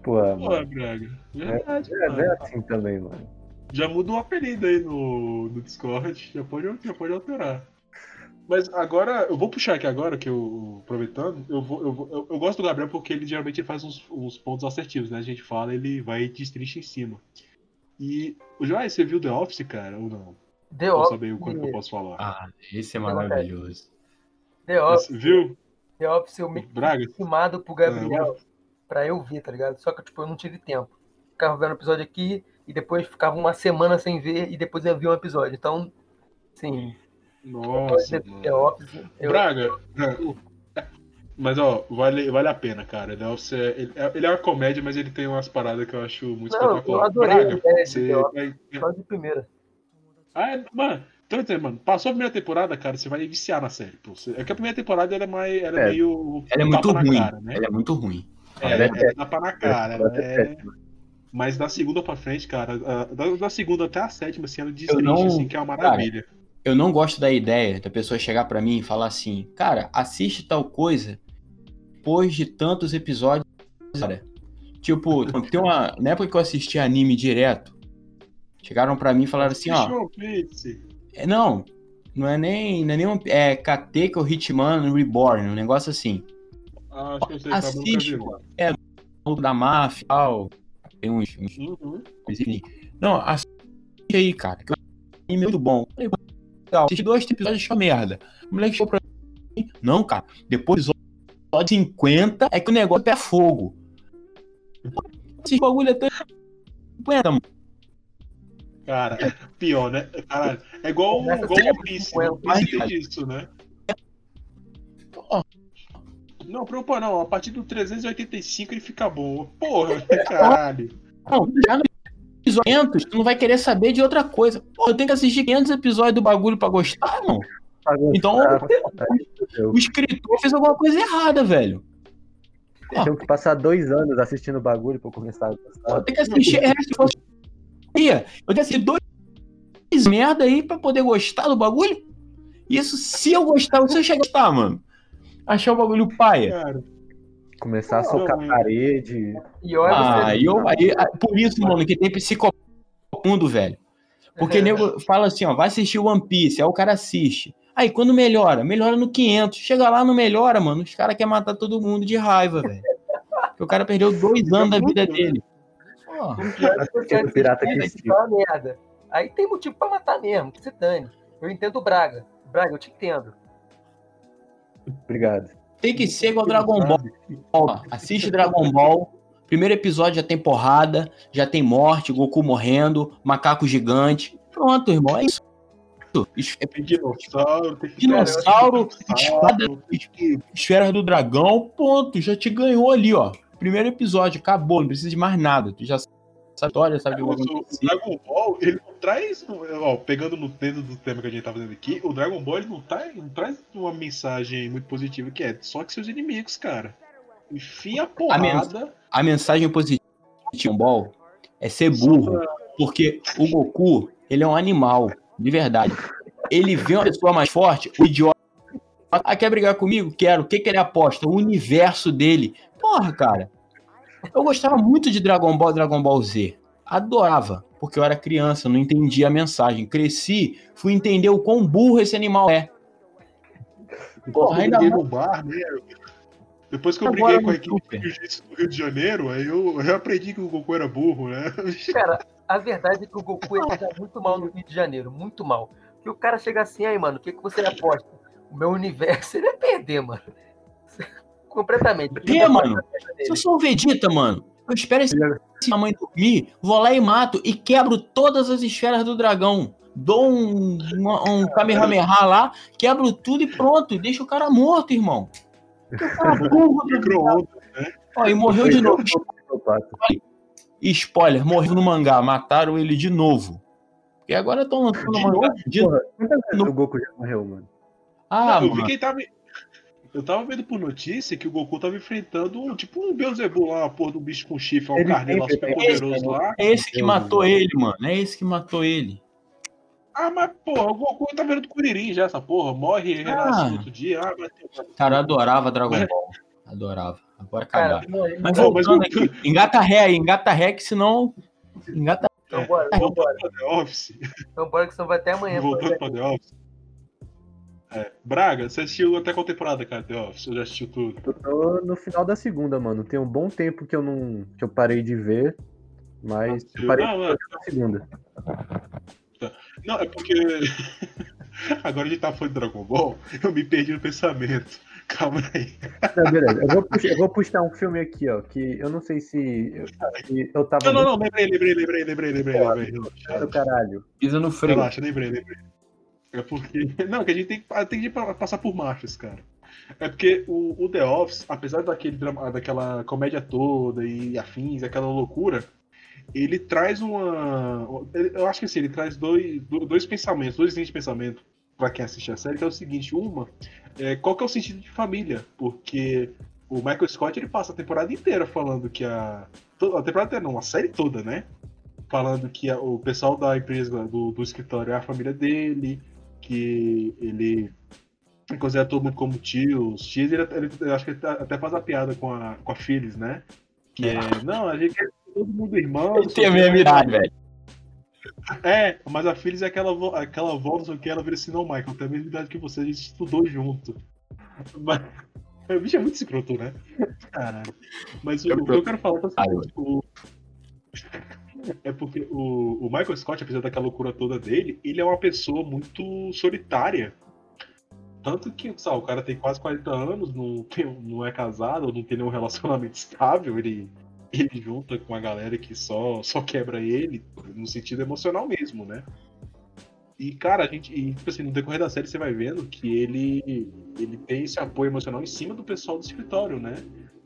[SPEAKER 2] Pô,
[SPEAKER 1] Pô,
[SPEAKER 2] mano.
[SPEAKER 1] Braga. Verdade,
[SPEAKER 2] É,
[SPEAKER 1] mano.
[SPEAKER 2] é assim também, mano.
[SPEAKER 1] Já muda o apelido aí no, no Discord, já pode, já pode alterar. Mas agora, eu vou puxar aqui agora, que eu, aproveitando, eu, vou, eu, vou- eu, eu gosto do Gabriel porque ele geralmente faz uns, uns pontos assertivos, né? A gente fala, ele vai e destrincha em cima. E, o Joás, você viu The Office, cara, ou não?
[SPEAKER 4] The
[SPEAKER 1] Pra
[SPEAKER 4] Office,
[SPEAKER 1] saber o quanto eu posso falar.
[SPEAKER 3] Ah, esse é maravilhoso.
[SPEAKER 4] The Office,
[SPEAKER 1] viu?
[SPEAKER 4] The Office, eu me
[SPEAKER 1] Braga?
[SPEAKER 4] filmado pro Gabriel pra eu ver, tá ligado? Só que, tipo, eu não tive tempo. Ficava vendo o episódio aqui e depois ficava uma semana sem ver e depois eu via um episódio. Então, sim,
[SPEAKER 1] Nossa,
[SPEAKER 4] The. Office. Eu,
[SPEAKER 1] Braga, mas ó, vale, vale a pena, cara. The Office é, ele, é, ele é uma comédia, mas ele tem umas paradas que eu acho muito
[SPEAKER 4] Não, eu
[SPEAKER 1] espetacular.
[SPEAKER 4] adorei a ideia de
[SPEAKER 1] você
[SPEAKER 4] The Office. de primeira.
[SPEAKER 1] Ah, é, mano, então, então, mano, passou a primeira temporada, cara, você vai viciar na série. Pô. É que a primeira temporada ela é mais. Ela é,
[SPEAKER 2] É.
[SPEAKER 1] meio.
[SPEAKER 3] Ela é muito ruim.
[SPEAKER 1] Cara, né?
[SPEAKER 3] Ela é muito ruim.
[SPEAKER 1] É,
[SPEAKER 2] Ela é
[SPEAKER 1] ela é tapa na cara.
[SPEAKER 2] É
[SPEAKER 1] é- Mas da segunda pra frente, cara, da, da segunda até a sétima, assim, ela destrincha,
[SPEAKER 3] não-
[SPEAKER 1] assim, que é uma maravilha.
[SPEAKER 3] Eu não gosto da ideia da pessoa chegar pra mim e falar assim, cara, assiste tal coisa depois de tantos episódios. Cara. Tipo, tem uma. Na época que eu assistia anime direto, chegaram pra mim e falaram assim, ó. É, não, não é nem. Não é nem um, é Kateka ou Hitman Reborn, um negócio assim.
[SPEAKER 1] Ah, acho que eu sei, tá,
[SPEAKER 3] Assiste, pô. É, o da máfia e tal. Tem uns. uns
[SPEAKER 1] Uhum.
[SPEAKER 3] enfim. Não, assiste aí, cara. Que o anime é muito bom. Falei, Legal, assisti dois episódios de merda. O moleque chegou pra mim. Não, cara. Depois do episódio 50 é que o negócio pega fogo. Esse bagulho é até 50, mano.
[SPEAKER 1] Cara, é pior, né? Caralho, é igual, igual
[SPEAKER 4] sempre
[SPEAKER 1] One Piece.
[SPEAKER 4] com
[SPEAKER 1] One. Piece tem disso, né? Não, preocupa não. A partir do 385 ele fica bom. Porra, caralho.
[SPEAKER 3] Não, já no episódio 500, tu não vai querer saber de outra coisa. Pô, eu tenho que assistir 500 episódios do bagulho pra gostar, irmão. Então, o escritor fez alguma coisa errada, velho.
[SPEAKER 2] Eu tenho que passar dois anos assistindo o bagulho pra eu começar a gostar.
[SPEAKER 3] eu tenho que assistir. É, eu tenho que assistir dois merda aí pra poder gostar do bagulho. Isso se eu gostar, se eu chegar a gostar, mano. Achar o bagulho paia.
[SPEAKER 1] Cara,
[SPEAKER 2] Começar a socar a parede.
[SPEAKER 4] E olha,
[SPEAKER 3] Ah, e eu, aí, ah, por isso, mano, que tem psicomundo, velho. Porque nego fala assim, ó, vai assistir One Piece, aí o cara assiste. Aí quando melhora, melhora no 500. Chega lá, não melhora, mano. Os caras querem matar todo mundo de raiva, velho. Porque o cara perdeu dois anos da vida dele. Pô,
[SPEAKER 2] Tipo, pirata que
[SPEAKER 4] é merda. Aí tem motivo pra matar mesmo, que se dane. Eu entendo o Braga. Braga, eu te entendo.
[SPEAKER 2] Obrigado.
[SPEAKER 3] tem que ser igual Dragon Ball. Ó, Assiste Dragon Ball. Primeiro episódio já tem porrada, já tem morte, Goku morrendo, macaco gigante. Pronto, irmão, é isso. É
[SPEAKER 1] tem dinossauro, tem
[SPEAKER 3] Dinossauro, espada,
[SPEAKER 1] que-
[SPEAKER 3] esfera do dragão, ponto, já te ganhou ali, ó. Primeiro episódio, acabou, não precisa de mais nada. Tu já sabe a história, sabe o
[SPEAKER 1] Mas o
[SPEAKER 3] acontecer.
[SPEAKER 1] Dragon Ball, ele não traz. Ó, pegando no dentro do tema que a gente tá fazendo aqui, o Dragon Ball ele não, tá, não traz uma mensagem muito positiva que é só que seus inimigos, cara. Enfia a porrada.
[SPEAKER 3] A mensagem positiva de Dragon Ball é ser burro, porque o Goku, ele é um animal, de verdade. Ele vê uma pessoa mais forte, o idiota. Ah, quer brigar comigo? Quero. O que, que ele aposta? O universo dele. Porra, cara. Eu gostava muito de Dragon Ball Dragon Ball Z. Adorava, porque eu era criança, não entendia a mensagem. Cresci, fui entender o quão burro esse animal é. Porra,
[SPEAKER 1] eu
[SPEAKER 3] ainda mais
[SPEAKER 1] no bar, né? Depois que eu
[SPEAKER 3] Agora
[SPEAKER 1] briguei com a equipe jiu-jitsu do Rio de Janeiro, aí eu, eu aprendi que o Goku era burro, né?
[SPEAKER 4] Cara, a verdade é que o Goku ele tá muito mal no Rio de Janeiro, muito mal. Que o cara chega assim, aí, mano, o que, que você aposta? O meu universo, ele é perder, mano. Completamente.
[SPEAKER 3] É, mano. Se eu sou o Vegeta, mano, eu espero esse minha mãe dormir, vou lá e mato e quebro todas as esferas do dragão. Dou um, um, um Kamehameha lá, quebro tudo e pronto. E deixa o cara morto, irmão. Porque o cara é burro, do-
[SPEAKER 1] Micro-ondas.
[SPEAKER 3] Ó, e morreu de novo. E spoiler, morreu no mangá, mataram ele de novo. E agora estão lançando
[SPEAKER 1] De
[SPEAKER 3] mangá. De...
[SPEAKER 2] Porra, quantas vezes
[SPEAKER 3] No-
[SPEAKER 2] o Goku já morreu, mano?
[SPEAKER 3] Ah,
[SPEAKER 1] Não, eu vi
[SPEAKER 3] mano.
[SPEAKER 1] que ele tava. Eu tava vendo por notícia que o Goku tava enfrentando um, tipo um Beelzebub lá, uma porra do bicho com chifre, um carneiro lá super poderoso
[SPEAKER 2] esse,
[SPEAKER 1] lá.
[SPEAKER 3] É esse que matou ele, mano. É esse que matou ele.
[SPEAKER 1] Ah, mas porra, o Goku tá vendo do Kuririn já, essa porra. Morre, renasce no outro dia. Ah, ter.
[SPEAKER 3] Cara, eu adorava Dragon Ball. Adorava. Agora acabar. Mas
[SPEAKER 1] Não, mas o-
[SPEAKER 3] aqui, engata ré aí, engata ré, que senão. Engata
[SPEAKER 4] então bora,
[SPEAKER 1] The Office.
[SPEAKER 4] Então bora que senão vai até amanhã.
[SPEAKER 1] Voltando pra The Office. É, Braga, você assistiu até qual temporada, cara, The Office? Você já assistiu tudo?
[SPEAKER 2] Eu tô no final da segunda, mano. Tem um bom tempo que eu não. que eu parei de ver. Mas eu parei
[SPEAKER 1] Não,
[SPEAKER 2] de
[SPEAKER 1] não,
[SPEAKER 2] ver na segunda.
[SPEAKER 1] Não, é porque. Agora a gente tá falando de Dragon Ball, eu me perdi no pensamento. Calma aí.
[SPEAKER 2] Não, beleza. Eu vou, puxar, eu vou puxar um filme aqui, ó. Que eu não sei se. Eu, se eu tava.
[SPEAKER 1] Não, não, não, lembrei, lembrei, lembrei, lembrei, lembrei, lembrei. Relaxa,
[SPEAKER 2] caralho.
[SPEAKER 3] pisa no freio.
[SPEAKER 1] Relaxa, lembrei, lembrei. É porque. Não, que a gente tem, que- tem que pa- passar por marchas, cara. É porque o, o The Office, apesar daquele drama, daquela comédia toda e afins, aquela loucura, ele traz uma. Eu acho que assim, ele traz dois, do- dois pensamentos, dois linhas de pensamento pra quem assiste a série, que é o seguinte, uma, é, qual que é o sentido de família? Porque o Michael Scott ele passa a temporada inteira falando que a. A temporada inteira, não, a série toda, né? Falando que a- o pessoal da empresa, do, do escritório é a família dele, que ele considera todo mundo como tios. Tios, ele, ele- eu acho que ele até faz a piada com a, com a Phyllis, né? Que é, não, a gente é todo mundo irmão.
[SPEAKER 3] Ele tem a mesma idade, velho.
[SPEAKER 1] É, mas a Phyllis é aquela, aquela avó, não que, ela vira assim, não, Michael, tem a mesma idade que você, a gente estudou junto. Mas, o bicho é muito escroto, né? Caralho. Mas o, o que eu quero falar é seguinte, o- é porque o, o Michael Scott, apesar daquela loucura toda dele, ele é uma pessoa muito solitária. Tanto que, sabe, o cara tem quase 40 anos, não, tem, não é casado, não tem nenhum relacionamento estável, ele, ele junta com a galera que só, só quebra ele, no sentido emocional mesmo, né? E, cara, a gente, e, tipo assim, no decorrer da série você vai vendo que ele, ele tem esse apoio emocional em cima do pessoal do escritório, né?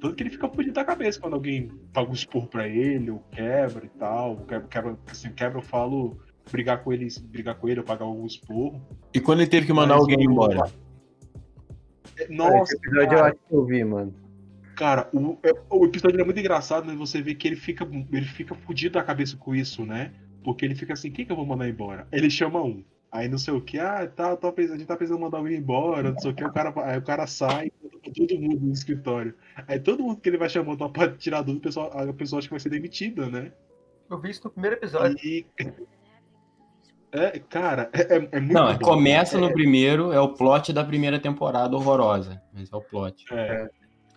[SPEAKER 1] Tanto que ele fica fudido da cabeça quando alguém paga um esporro pra ele, ou quebra e tal. Quebra, quebra, assim, quebra eu falo brigar com ele, brigar com ele ou pagar algum esporro.
[SPEAKER 3] E quando ele teve que mandar
[SPEAKER 1] Mas
[SPEAKER 3] alguém embora?
[SPEAKER 1] É,
[SPEAKER 2] Esse
[SPEAKER 1] Nossa,
[SPEAKER 2] episódio eu
[SPEAKER 1] cara,
[SPEAKER 2] acho que eu vi, mano.
[SPEAKER 1] cara, o, é- o episódio é muito engraçado, mas você vê que ele fica, ele fica fudido da cabeça com isso, né? Porque ele fica assim, quem que eu vou mandar embora? Ele chama um. Aí não sei o que, ah, tá, tá, pensando- a gente tá pensando em mandar alguém embora, não sei o que, o cara, aí o cara sai, todo mundo no escritório. Aí todo mundo que ele vai chamando pra tirar dúvida, o pessoal, a pessoa acha que vai ser demitida, né?
[SPEAKER 4] Eu vi isso no primeiro episódio.
[SPEAKER 1] E. É, cara, é, é- é muito
[SPEAKER 3] Não,
[SPEAKER 1] bom.
[SPEAKER 3] começa no primeiro, é o plot da primeira temporada horrorosa. Mas é o plot.
[SPEAKER 1] É,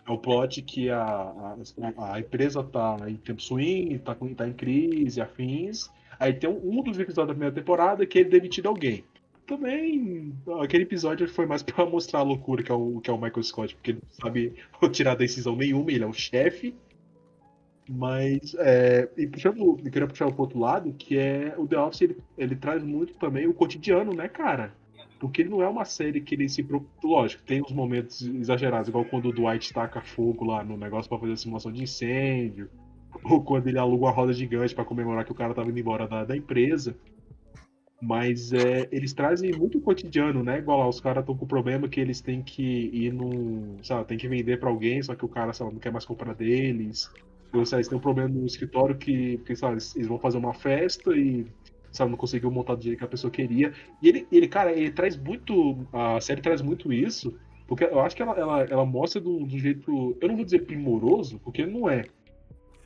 [SPEAKER 1] é o plot que a, a, a empresa tá em tempo swing, tá, tá em crise, afins. Aí tem um, dos episódios da primeira temporada que ele é demitido alguém. Também, aquele episódio foi mais pra mostrar a loucura que é o, que é o Michael Scott, porque ele não sabe tirar decisão nenhuma, ele é o chefe. Mas, é, e puxando, queria puxar pro outro lado, que é o The Office, ele, ele traz muito também o cotidiano, né, cara? Porque ele não é uma série que ele se. Lógico, tem uns momentos exagerados, igual quando o Dwight taca fogo lá no negócio pra fazer a simulação de incêndio, ou quando ele aluga uma roda gigante pra comemorar que o cara tava indo embora da, da empresa. Mas é, eles trazem muito cotidiano, né? Igual lá, os caras estão com o problema que eles têm que ir num. Sabe, tem que vender pra alguém, só que o cara, sabe, não quer mais comprar deles. Ou eles têm um problema no escritório que, porque, sabe, eles vão fazer uma festa e sabe, não conseguiu montar do jeito que a pessoa queria. E ele, ele, cara, ele traz muito. A série traz muito isso, porque eu acho que ela, ela, ela mostra do, do jeito. Eu não vou dizer primoroso, porque não é.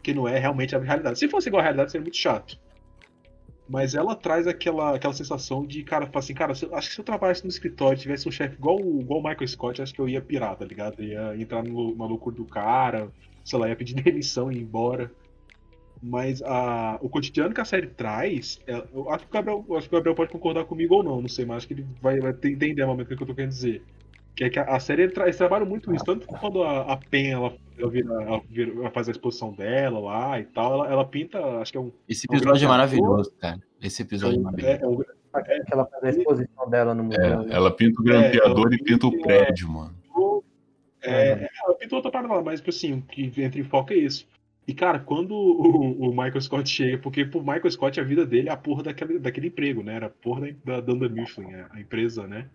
[SPEAKER 1] Porque não é realmente a realidade. Se fosse igual a realidade, seria muito chato. Mas ela traz aquela, aquela sensação de, cara, assim, cara, se acho que se eu trabalhasse no escritório e tivesse um chefe igual, igual o Michael Scott, acho que eu ia pirar, tá ligado? Ia entrar no- na loucura do cara, sei lá, ia pedir demissão e ir embora. Mas a, o cotidiano que a série traz, é- eu acho que, o Gabriel, acho que o Gabriel pode concordar comigo ou não, não sei, mas acho que ele vai, vai entender o momento que eu tô querendo dizer. Que é que a, a série ele tra- eles trabalham muito isso, tanto que quando a, a Pen ela, ela, vira- ela vira- ela faz a exposição dela lá e tal, ela, ela pinta, acho que é um.
[SPEAKER 3] Esse
[SPEAKER 1] É um
[SPEAKER 3] episódio é
[SPEAKER 1] grande
[SPEAKER 3] maravilhoso, cara. Esse episódio é maravilhoso.
[SPEAKER 1] É, é um
[SPEAKER 2] Aquela faz a exposição dela no museu.
[SPEAKER 5] É, ela pinta o
[SPEAKER 1] É,
[SPEAKER 5] grampeador
[SPEAKER 1] ela
[SPEAKER 5] e pinta o
[SPEAKER 1] pinta-
[SPEAKER 5] prédio, mano.
[SPEAKER 1] É, ela pintou outra parada lá, mas tipo assim, o que entra em foco é isso. E, cara, quando o, o Michael Scott chega, porque pro Michael Scott a vida dele é a porra daquele, daquele emprego, né? Era a porra da, da Dunder Mifflin, a empresa, né?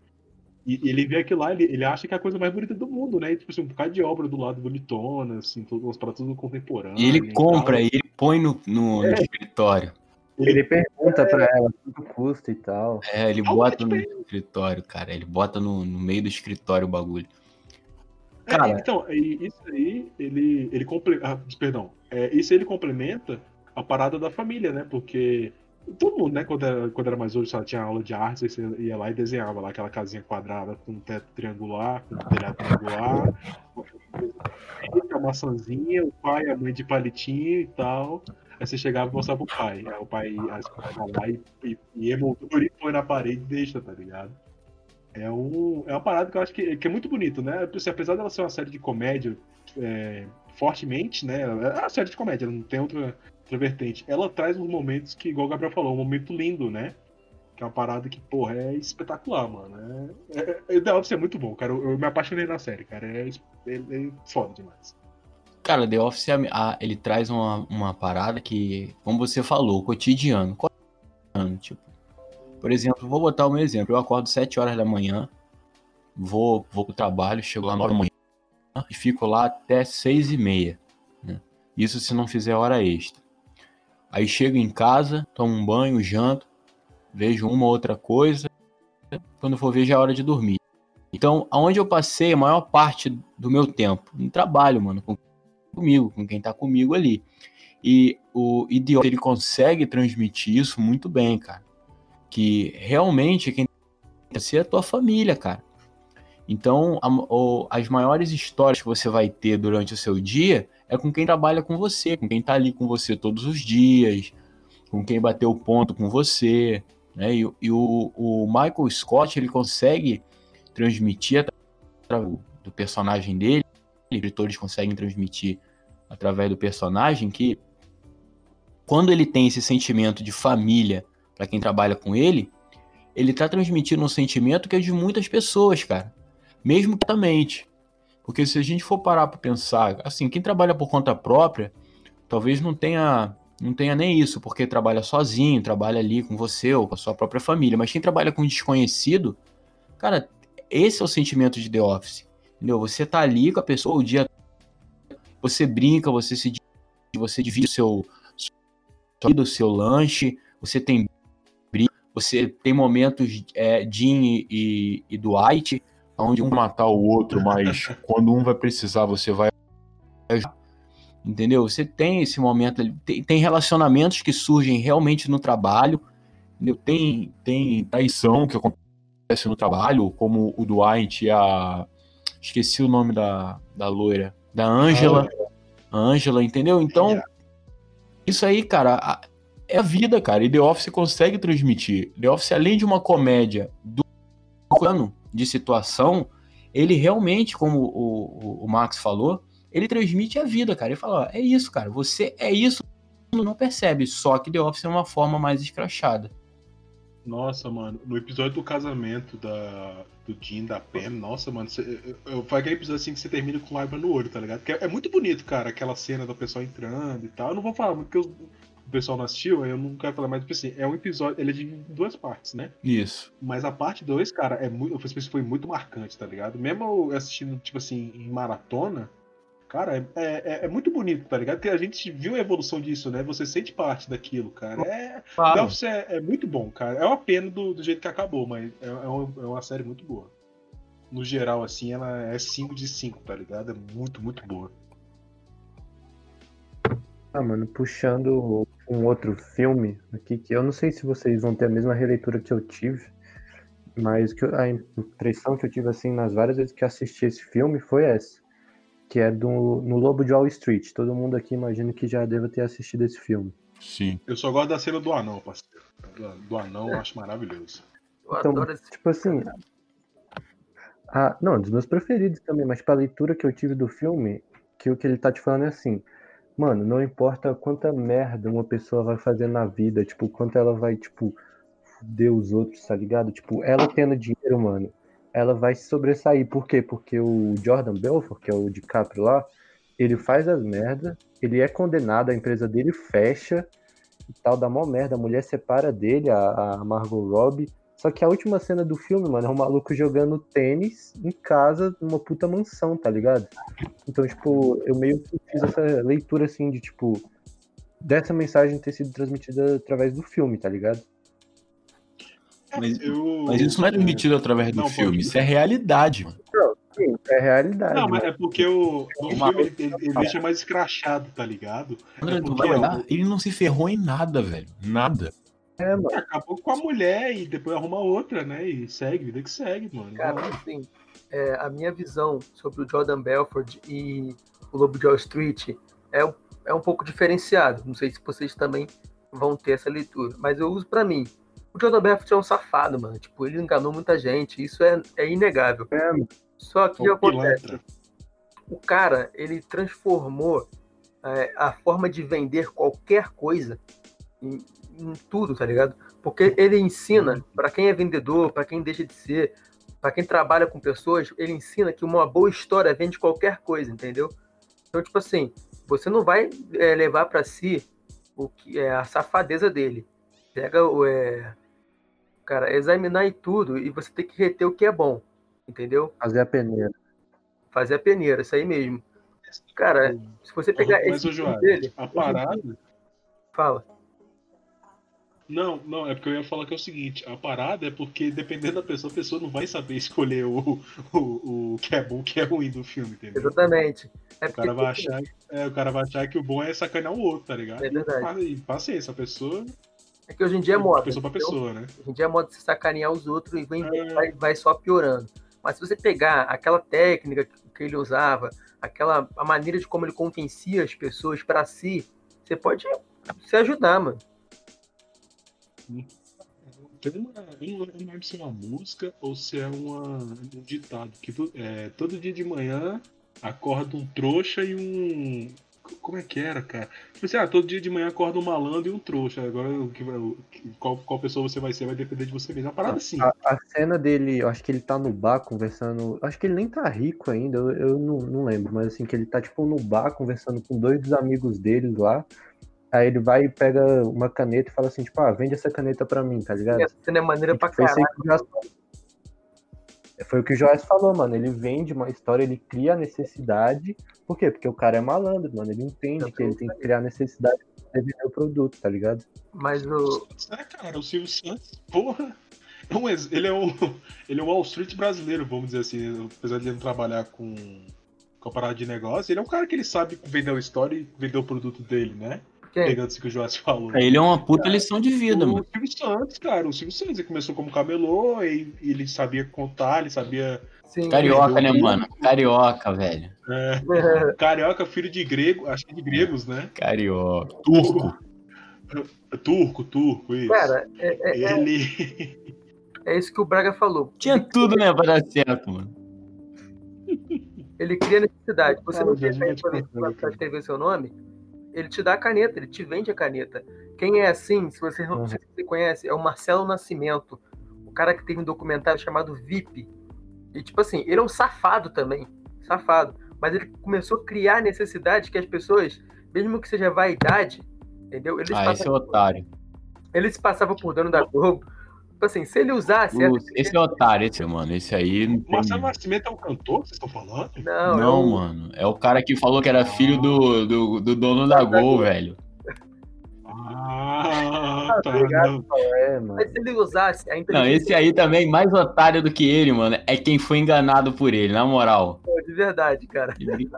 [SPEAKER 1] E, e ele vê aquilo lá, ele, ele acha que é a coisa mais bonita do mundo, né? E, tipo assim, um bocado de obra do lado bonitona, assim, tudo, umas paradas tudo contemporâneo.
[SPEAKER 3] E ele compra,
[SPEAKER 1] tal.
[SPEAKER 3] e ele põe no, no- no
[SPEAKER 1] É.
[SPEAKER 3] escritório.
[SPEAKER 2] Ele pergunta pra ela quanto custa e tal.
[SPEAKER 3] É, ele bota
[SPEAKER 1] tipo,
[SPEAKER 3] no escritório, cara. Ele bota no, no meio do escritório o bagulho.
[SPEAKER 1] É,
[SPEAKER 3] Cara-
[SPEAKER 1] então, e isso aí, ele, ele comple... ah, perdão, é, isso aí ele complementa a parada da família, né? Porque todo mundo, né, quando era, quando era mais hoje, só tinha aula de artes, aí você ia lá e desenhava lá aquela casinha quadrada com teto triangular, com telhado triangular, uma maçãzinha, o pai, a mãe de palitinho e tal. Aí você chegava e mostrava pro pai. Aí o pai, vai lá e, e, e emoldura e põe na parede e deixa, tá ligado? É, um, é uma parada que eu acho que, que é muito bonito, né? Assim, apesar dela ser uma série de comédia é, fortemente, né? É uma série de comédia, não tem outra, outra vertente. Ela traz uns momentos que, igual o Gabriel falou, um momento lindo, né? Que é uma parada que, porra, é espetacular, mano. É, é, é, The Office é muito bom, cara. Eu, eu me apaixonei na série, cara. É, é, é foda demais.
[SPEAKER 3] Cara, The Office, a- ele traz uma, uma parada que, como você falou, cotidiano. Cotidiano, tipo. Por exemplo, vou botar o meu exemplo. Eu acordo 7 horas da manhã, vou, vou pro trabalho, chego lá 9 da manhã e fico lá até 6 e meia. Né? Isso se não fizer hora extra. Aí chego em casa, tomo um banho, janto, vejo uma ou outra coisa. Quando for ver, já é hora de dormir. Então, aonde eu passei a maior parte do meu tempo? No trabalho, mano, com comigo, com quem tá comigo ali. E o idiota, ele consegue transmitir isso muito bem, cara. Que realmente quem tem ser é a tua família, cara. Então, a- o- as maiores histórias que você vai ter durante o seu dia é com quem trabalha com você, com quem tá ali com você todos os dias, com quem bateu ponto com você, né? E, e o, o Michael Scott, ele consegue transmitir através do personagem dele, os escritores conseguem transmitir através do personagem que quando ele tem esse sentimento de família para quem trabalha com ele, ele tá transmitindo um sentimento que é de muitas pessoas, cara. Mesmo mente. Porque se a gente for parar para pensar, assim, quem trabalha por conta própria, talvez não tenha não tenha nem isso, porque trabalha sozinho, trabalha ali com você ou com a sua própria família, mas quem trabalha com desconhecido, cara, esse é o sentimento de The Office. Entendeu? Você tá ali com a pessoa o dia você brinca, você se você divide o seu do seu lanche, você tem você tem momentos é, Jim e, e Dwight,
[SPEAKER 5] onde um matar o outro, mas quando um vai precisar, você vai entendeu? Você tem esse momento, tem, tem relacionamentos que surgem realmente no trabalho, entendeu? Tem, tem traição que acontece no trabalho, como o Dwight e a... esqueci o nome da, da loira, da Angela, Angela, entendeu? Então, isso aí, cara, é a vida, cara, e The Office consegue transmitir. The Office, além de uma comédia do ano de situação, ele realmente, como o, o, o Max falou, ele transmite a vida, cara. Ele fala, ó, é isso, cara, você é isso, não percebe, só que The Office é uma forma mais escrachada.
[SPEAKER 1] Nossa, mano, no episódio do casamento da, do Jim, da Pam, nossa, mano, eu, eu, foi aquele episódio assim que você termina com lágrima no olho, tá ligado? Que é, é, muito bonito, cara, aquela cena do pessoal entrando e tal. Eu não vou falar porque eu, o pessoal não assistiu, eu não quero falar mais, tipo assim, é um episódio, ele é de duas partes, né?
[SPEAKER 5] Isso.
[SPEAKER 1] Mas a parte 2, cara, é muito, foi muito marcante, tá ligado? Mesmo eu assistindo, tipo assim, em maratona, Cara, é, é, é, muito bonito, tá ligado? Porque a gente viu a evolução disso, né? Você sente parte daquilo, cara. É, claro. é, é muito bom, cara. É uma pena do, do jeito que acabou, mas é, é, uma, é uma série muito boa. No geral, assim, ela é 5 de 5, tá ligado? É muito, muito boa.
[SPEAKER 2] Ah, mano, puxando um outro filme aqui, que eu não sei se vocês vão ter a mesma releitura que eu tive, mas que a impressão que eu tive, assim, nas várias vezes que assisti esse filme foi essa que é do, no Lobo de Wall Street. Todo mundo aqui imagina que já deva ter assistido esse filme.
[SPEAKER 5] Sim.
[SPEAKER 1] Eu só gosto da cena do anão, parceiro. Do anão eu acho maravilhoso.
[SPEAKER 2] Eu então, tipo assim. Ah, não, dos meus preferidos também, mas pra leitura que eu tive do filme, que o que ele tá te falando é assim. Mano, não importa quanta merda uma pessoa vai fazer na vida, tipo, quanto ela vai, tipo, fuder os outros, tá ligado? Tipo, ela tendo dinheiro, mano, ela vai se sobressair. Por quê? Porque o Jordan Belfort, que é o DiCaprio lá, ele faz as merdas, ele é condenado, a empresa dele fecha e tal, dá mó merda, a mulher separa dele, a, a Margot Robbie. Só que a última cena do filme, mano, é um maluco jogando tênis em casa, numa puta mansão, tá ligado? Então, tipo, eu meio que fiz essa leitura, assim, de, tipo, dessa mensagem ter sido transmitida através do filme, tá ligado?
[SPEAKER 5] Mas, eu... mas isso não é transmitido através do não, filme, pode... isso é realidade, mano.
[SPEAKER 2] sim, é realidade.
[SPEAKER 1] Não, mas é porque o, o filme ele, ele, ele deixa mais escrachado, tá ligado?
[SPEAKER 5] André, é porque, ó, ele não se ferrou em nada, velho. Nada.
[SPEAKER 1] É, mano. Acabou com a mulher e depois arruma outra, né? E segue, vida que segue, mano.
[SPEAKER 4] Cara, assim, é, a minha visão sobre o Jordan Belford e o Lobo de Wall Street é, é um pouco diferenciado. Não sei se vocês também vão ter essa leitura, mas eu uso para mim. O Jordan Belfort é um safado, mano. Tipo, ele enganou muita gente. Isso é, é inegável. É, Só que o acontece? O cara, ele transformou é, a forma de vender qualquer coisa em, em tudo, tá ligado? Porque ele ensina, uhum. para quem é vendedor, para quem deixa de ser, para quem trabalha com pessoas, ele ensina que uma boa história vende qualquer coisa, entendeu? Então, tipo assim, você não vai é, levar para si o que é a safadeza dele. Pega o, é, cara, examinar e tudo e você tem que reter o que é bom, entendeu?
[SPEAKER 2] Fazer a peneira.
[SPEAKER 4] Fazer a peneira, isso aí mesmo. Cara, se você pegar
[SPEAKER 1] Mas, esse João, dele, a parada.
[SPEAKER 4] Fala.
[SPEAKER 1] Não, não, é porque eu ia falar que é o seguinte, a parada é porque dependendo da pessoa, a pessoa não vai saber escolher o, o, o que é bom, o que é ruim do filme, entendeu?
[SPEAKER 4] Exatamente.
[SPEAKER 1] É o, cara vai achar, é, o cara vai achar que o bom é sacanear o outro, tá ligado?
[SPEAKER 4] É verdade.
[SPEAKER 1] E, e paciência, a pessoa
[SPEAKER 4] é que hoje em dia é moda.
[SPEAKER 1] Pessoa pra pessoa, né?
[SPEAKER 4] Hoje em dia é moda se sacanear os outros e vem, é... vai, vai só piorando. Mas se você pegar aquela técnica que ele usava, aquela a maneira de como ele convencia as pessoas para si, você pode se ajudar, mano.
[SPEAKER 1] Tem uma, não lembro se é uma música ou se é uma, um ditado que é, todo dia de manhã acorda um trouxa e um como é que era, cara? Tipo assim, ah, todo dia de manhã acorda um malandro e um trouxa. Agora, qual, qual pessoa você vai ser vai depender de você mesmo. É uma parada assim.
[SPEAKER 2] A, a, cena dele, eu acho que ele tá no bar conversando. Acho que ele nem tá rico ainda, eu, eu não, não lembro, mas assim, que ele tá tipo no bar conversando com dois dos amigos deles lá. Aí ele vai e pega uma caneta e fala assim, tipo, ah, vende essa caneta pra mim, tá ligado? Essa
[SPEAKER 4] cena é maneira pra caralho.
[SPEAKER 2] Foi o que o Joyce falou, mano. Ele vende uma história, ele cria a necessidade. Por quê? Porque o cara é malandro, mano. Ele entende que ele tem que criar necessidade pra vender o produto, tá ligado?
[SPEAKER 4] Mas o.
[SPEAKER 1] É, cara, o Silvio Santos, porra. é um, ele é um, ele é um Wall Street brasileiro, vamos dizer assim. Apesar de ele não trabalhar com, com a parada de negócio, ele é um cara que ele sabe vender a história e vender o produto dele, né? Pegando isso que o Joás falou.
[SPEAKER 3] Ele é uma puta lição de vida,
[SPEAKER 1] o
[SPEAKER 3] mano.
[SPEAKER 1] Silvio Santos, cara. O Silvio Santos ele começou como camelô e ele sabia contar, ele sabia.
[SPEAKER 4] Sim.
[SPEAKER 3] Carioca, né, mano? Carioca, velho.
[SPEAKER 1] É, carioca, filho de grego, acho que de gregos, né?
[SPEAKER 3] Carioca. Turco.
[SPEAKER 1] Turco, turco, isso.
[SPEAKER 4] Cara, é, é- é-
[SPEAKER 1] ele.
[SPEAKER 4] é isso que o Braga falou.
[SPEAKER 3] Tinha tudo, né, pra dar certo, mano.
[SPEAKER 4] Ele cria necessidade. Você não
[SPEAKER 1] Ah,
[SPEAKER 4] tem
[SPEAKER 1] gente,
[SPEAKER 4] pra
[SPEAKER 1] não cara.
[SPEAKER 4] escrever seu nome, ele te dá a caneta, ele te vende a caneta. Quem é assim, se você não
[SPEAKER 2] Uhum.
[SPEAKER 4] se você conhece, é o Marcelo Nascimento. O cara que teve um documentário chamado VIP. E tipo assim, ele é um safado também. Safado. Mas ele começou a criar necessidade que as pessoas, mesmo que seja vaidade, entendeu? Eles,
[SPEAKER 3] Ah, esse é
[SPEAKER 4] passavam,
[SPEAKER 3] otário.
[SPEAKER 4] ele se passava por dono da Globo. Tipo assim, se ele usasse. essa-
[SPEAKER 3] Esse- é otário, esse, mano. Esse aí não tem...
[SPEAKER 1] Marcelo Nascimento é um cantor que vocês estão falando?
[SPEAKER 4] Não,
[SPEAKER 3] Não,
[SPEAKER 4] eu-
[SPEAKER 3] mano. É o cara que falou que era filho do, do, do dono da Gol, velho.
[SPEAKER 1] Ah, tá.
[SPEAKER 4] obrigado.
[SPEAKER 1] não.
[SPEAKER 2] É, mano.
[SPEAKER 4] Mas se ele usasse a
[SPEAKER 3] Não, esse aí também, mais otário do que ele, mano, é quem foi enganado por ele, na moral.
[SPEAKER 4] de verdade, cara.
[SPEAKER 3] Ele-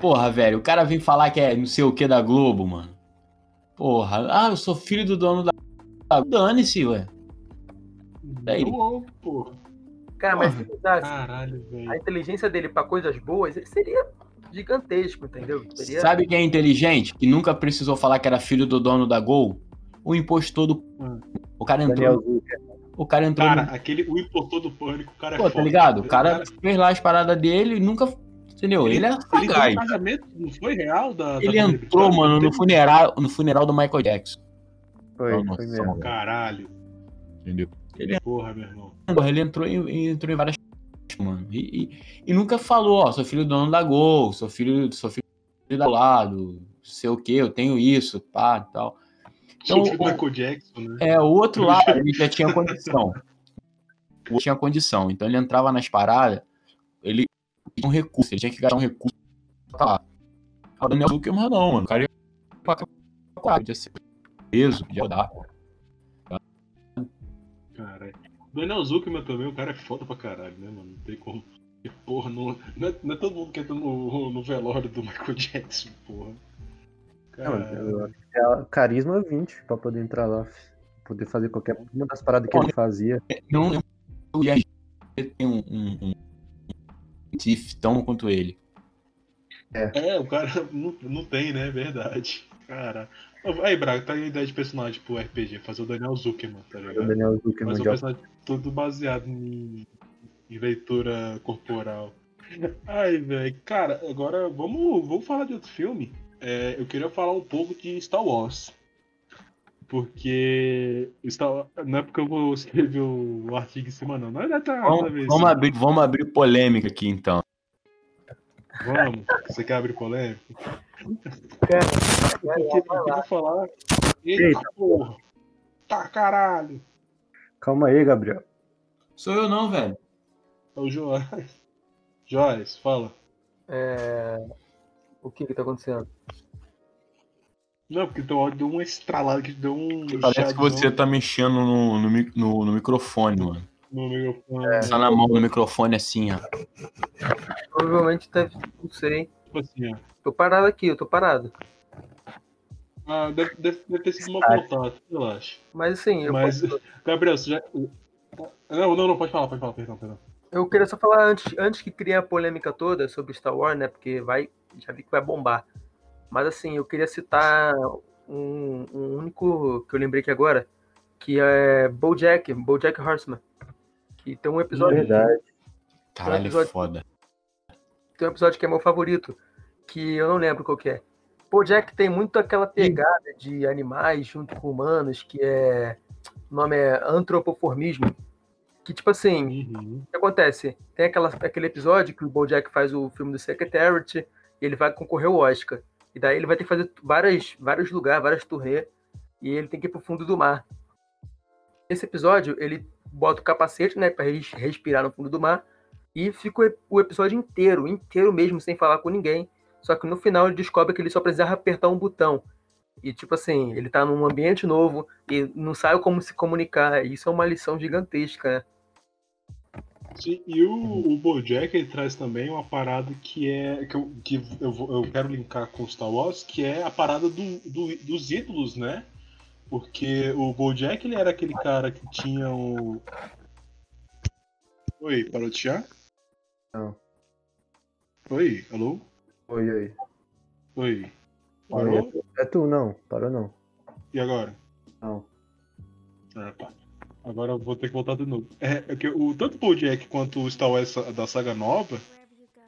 [SPEAKER 3] Porra, velho, o cara vem falar que é não sei o que da Globo, mano. Porra, ah, eu sou filho do dono da. Dane-se, ué. Daí.
[SPEAKER 1] Não, porra.
[SPEAKER 4] Cara, mas se
[SPEAKER 1] Caralho,
[SPEAKER 4] a inteligência dele pra coisas boas, ele seria gigantesco, entendeu? Seria...
[SPEAKER 3] Sabe quem é inteligente? Que nunca precisou falar que era filho do dono da Gol? O impostor do.
[SPEAKER 1] Hum.
[SPEAKER 3] O cara
[SPEAKER 2] Daniel
[SPEAKER 3] entrou.
[SPEAKER 2] Zucker.
[SPEAKER 3] O cara entrou.
[SPEAKER 1] Cara,
[SPEAKER 3] no-
[SPEAKER 1] aquele, o impostor do pânico, o cara é
[SPEAKER 3] Pô, tá ligado? O cara fez lá as paradas dele e nunca. Entendeu? Ele é
[SPEAKER 1] Ele teve
[SPEAKER 3] sagaz.
[SPEAKER 1] um casamento, não foi real da.
[SPEAKER 3] Ele
[SPEAKER 1] da
[SPEAKER 3] entrou, mano, no funeral, no funeral do Michael Jackson.
[SPEAKER 2] Foi,
[SPEAKER 3] Não,
[SPEAKER 2] foi mesmo.
[SPEAKER 1] Caralho.
[SPEAKER 3] Entendeu?
[SPEAKER 1] Porra, meu irmão.
[SPEAKER 3] Porra, ele entrou em, entrou em várias. Mano. E, e- e nunca falou, ó, sou filho do dono da Gol, sou filho, sou filho da lado, sei o que, eu tenho isso, pá, tal. Então,
[SPEAKER 1] o Jackson, né?
[SPEAKER 3] É, o outro lado ele já tinha condição. O outro tinha condição. Então ele entrava nas paradas, ele tinha um recurso, ele tinha que gastar um recurso pra lá. O Daniel Zuckerman não, mano. O cara ia pra cá, podia ser preso, podia dar.
[SPEAKER 1] Caralho. Daniel Zuckerman também, o cara é foda pra caralho, né, mano? Não tem como. Porra, não, não, é, não é todo mundo que entra no, no velório do Michael Jackson, porra.
[SPEAKER 2] Não,
[SPEAKER 1] Caralho.
[SPEAKER 2] eu acho que é carisma 20 pra poder entrar lá. Poder fazer qualquer uma das paradas que ele fazia.
[SPEAKER 3] Não lembro o IAG tem um, um, um tão quanto ele.
[SPEAKER 1] É, o cara não, não tem, né? É verdade. Cara. Aí, Braga, tá aí a ideia de personagem pro RPG, fazer o Daniel Zuckerman, tá
[SPEAKER 2] O
[SPEAKER 1] ligado?
[SPEAKER 2] Daniel Zuckerman
[SPEAKER 1] Mas um personagem tudo baseado em, em leitura corporal. Ai, velho. Cara, agora vamos, vamos falar de outro filme. É, eu queria falar um pouco de Star Wars. Porque Star, não é porque eu vou escrever o artigo em cima, não. Não é nada nada a
[SPEAKER 3] Vamos, vamos abrir, vamos abrir polêmica aqui então.
[SPEAKER 1] Vamos. Você quer abrir polêmica?
[SPEAKER 4] Cara,
[SPEAKER 1] Porque eu queria falar. Eita,
[SPEAKER 2] Eita.
[SPEAKER 1] porra! Tá caralho!
[SPEAKER 2] Calma aí, Gabriel.
[SPEAKER 3] Sou eu não, velho.
[SPEAKER 1] É o Joás. Joás, fala.
[SPEAKER 4] é, O que que tá acontecendo?
[SPEAKER 1] Não, porque teu áudio deu uma estralada que deu um.
[SPEAKER 5] Parece que você tá mexendo no, no, no- no microfone, mano.
[SPEAKER 1] No microfone.
[SPEAKER 3] Só na mão no microfone assim, ó.
[SPEAKER 4] Provavelmente deve. Não sei.
[SPEAKER 1] Tipo assim, ó.
[SPEAKER 4] Tô parado aqui, eu tô parado.
[SPEAKER 1] Ah, deve, deve, deve ter sido mau
[SPEAKER 2] Ah.
[SPEAKER 1] contato, relaxa.
[SPEAKER 4] Mas assim, eu,
[SPEAKER 1] Mas,
[SPEAKER 4] posso-
[SPEAKER 1] Gabriel, você já. Não, não, não, pode falar, pode falar, perdão, perdão.
[SPEAKER 4] eu queria só falar antes, antes que crie a polêmica toda sobre Star Wars, né? Porque vai. Já vi que vai bombar. Mas assim, eu queria citar um, um único que eu lembrei aqui agora, que é Bojack, Bojack Horseman. Que tem um episódio.
[SPEAKER 2] Verdade.
[SPEAKER 3] Caralho,
[SPEAKER 4] episódio-
[SPEAKER 3] foda.
[SPEAKER 4] tem um episódio que é meu favorito, que eu não lembro qual que é. Bojack tem muito aquela pegada de animais junto com humanos, que é. O nome é antropoformismo. Que, tipo assim,
[SPEAKER 1] Uhum.
[SPEAKER 4] o que acontece? Tem aquela, aquele episódio que o Bojack faz o filme do Secretariat e ele vai concorrer ao Oscar. E daí ele vai ter que fazer várias, vários lugares, várias turnês, e ele tem que ir pro fundo do mar. Nesse episódio, ele bota o capacete, né, pra res- respirar no fundo do mar, e fica o ep- o episódio inteiro, inteiro mesmo, sem falar com ninguém. Só que no final ele descobre que ele só precisava apertar um botão. E, tipo assim, ele tá num ambiente novo e não sabe como se comunicar. Isso é uma lição gigantesca, né?
[SPEAKER 1] Sim, e o, o Bojack ele traz também uma parada que é. que eu, que eu, eu quero linkar com Star Wars, que é a parada do, do- dos ídolos, né? Porque o Bojack ele era aquele cara que tinha o. Oi, parou de chiar?
[SPEAKER 2] Não.
[SPEAKER 1] Oi, alô?
[SPEAKER 2] Oi, oi.
[SPEAKER 1] Oi. Parou?
[SPEAKER 2] é tu- É tu, não. Parou não.
[SPEAKER 1] E agora?
[SPEAKER 2] Não.
[SPEAKER 1] Ah, tá. Agora eu vou ter que voltar de novo. É, é que o, tanto o Bojack quanto o Star Wars da saga nova,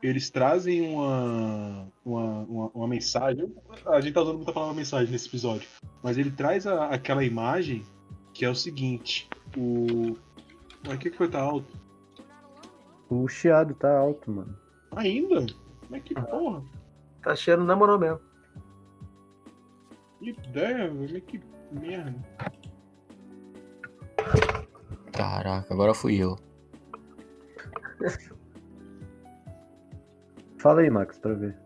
[SPEAKER 1] eles trazem uma, uma, uma, uma mensagem. A gente tá usando muita palavra mensagem nesse episódio. Mas ele traz a- aquela imagem que é o seguinte. O. Mas o que, que foi tá alto?
[SPEAKER 2] O chiado tá alto, mano.
[SPEAKER 1] Ainda? Como é que porra?
[SPEAKER 4] Tá cheiro na moral mesmo.
[SPEAKER 1] Que ideia, velho. Que merda.
[SPEAKER 3] Caraca, agora fui eu.
[SPEAKER 2] Fala aí, Max, pra ver.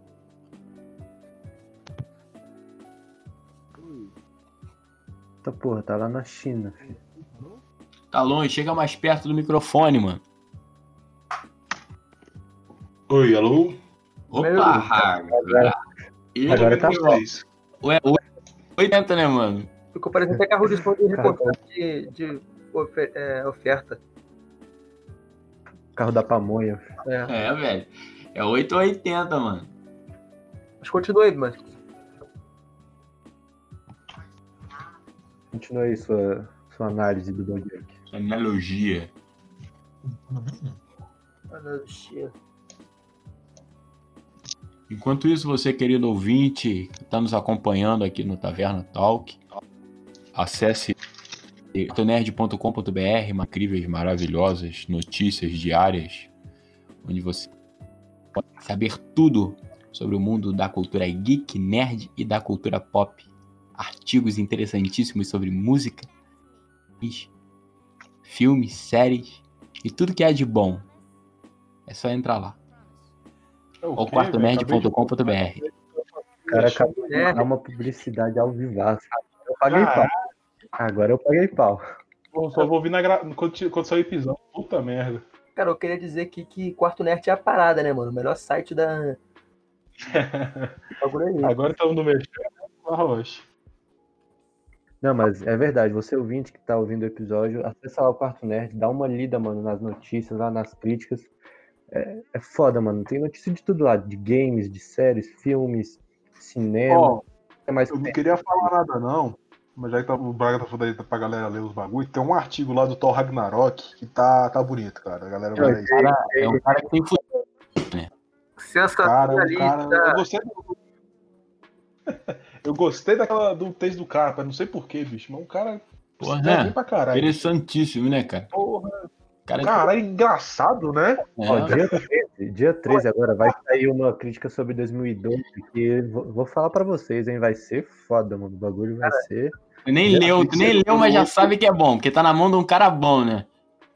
[SPEAKER 2] Tá porra, tá lá na China, filho.
[SPEAKER 3] Tá longe, chega mais perto do microfone, mano.
[SPEAKER 1] Oi, alô?
[SPEAKER 3] Opa,
[SPEAKER 4] Meu.
[SPEAKER 3] E-
[SPEAKER 2] Agora tá bom.
[SPEAKER 3] Ué, ué, 80, né, mano?
[SPEAKER 4] Ficou parecendo até carro de responde reportagem de, de ofe- é, oferta.
[SPEAKER 2] Carro da pamonha.
[SPEAKER 4] É.
[SPEAKER 3] É, velho. É 8 ou 80, mano.
[SPEAKER 4] Mas continua aí, mas.
[SPEAKER 2] Continua aí sua, sua análise do Bojack.
[SPEAKER 3] Analogia.
[SPEAKER 4] Analogia.
[SPEAKER 3] Enquanto isso, você, querido ouvinte, que está nos acompanhando aqui no Taverna Talk, acesse tonerd.com.br, incríveis, maravilhosas notícias diárias, onde você pode saber tudo sobre o mundo da cultura geek, nerd e da cultura pop. Artigos interessantíssimos sobre música, filmes, séries e tudo que é de bom. É só entrar lá.
[SPEAKER 1] É
[SPEAKER 3] Ou
[SPEAKER 1] quê, velho? Acabei de-
[SPEAKER 3] quartonerd.com.br.
[SPEAKER 2] O cara acabou de
[SPEAKER 4] É.
[SPEAKER 2] dar uma publicidade ao vivaço. Eu paguei pau. Agora eu paguei pau.
[SPEAKER 1] Pô, Só vou ouvir na gra... quando, quando sair o episódio. Puta merda.
[SPEAKER 4] Cara, eu queria dizer aqui que Quarto Nerd é a parada, né, mano? O melhor site da. É.
[SPEAKER 1] Agora estamos no mexendo. Rocha.
[SPEAKER 2] Não, mas é verdade. Você ouvinte que tá ouvindo o episódio, acessa lá o Quarto Nerd, dá uma lida, mano, nas notícias, lá nas críticas. É, é foda, mano. Tem notícia de tudo lá. De games, de séries, filmes, cinema.
[SPEAKER 1] Ó,
[SPEAKER 2] é mais
[SPEAKER 1] eu não queria falar nada não, mas já que tá- o Braga tá falando aí pra galera ler os bagulho, tem um artigo lá do Thor Ragnarok que tá, tá bonito, cara. A galera vai ler.
[SPEAKER 3] Cara, é um cara que tem futuro.
[SPEAKER 1] Cara, o cara, eu
[SPEAKER 4] Sensacionalista.
[SPEAKER 1] gostei do... Eu gostei daquela do texto do cara, mas não sei porquê, bicho. Mas o cara
[SPEAKER 3] Porra, né?
[SPEAKER 1] pra caralho.
[SPEAKER 3] Interessantíssimo, né, cara?
[SPEAKER 1] Porra,
[SPEAKER 3] Cara,
[SPEAKER 1] cara, é engraçado, né?
[SPEAKER 3] é,
[SPEAKER 2] Ó, dia 13, dia 13 agora vai sair uma crítica sobre 2012 que vou, vou falar pra vocês, hein? Vai ser foda, mano. O bagulho vai ser.
[SPEAKER 3] Nem leu, nem leu, mas já sabe que é bom, porque tá na mão de um cara bom, né?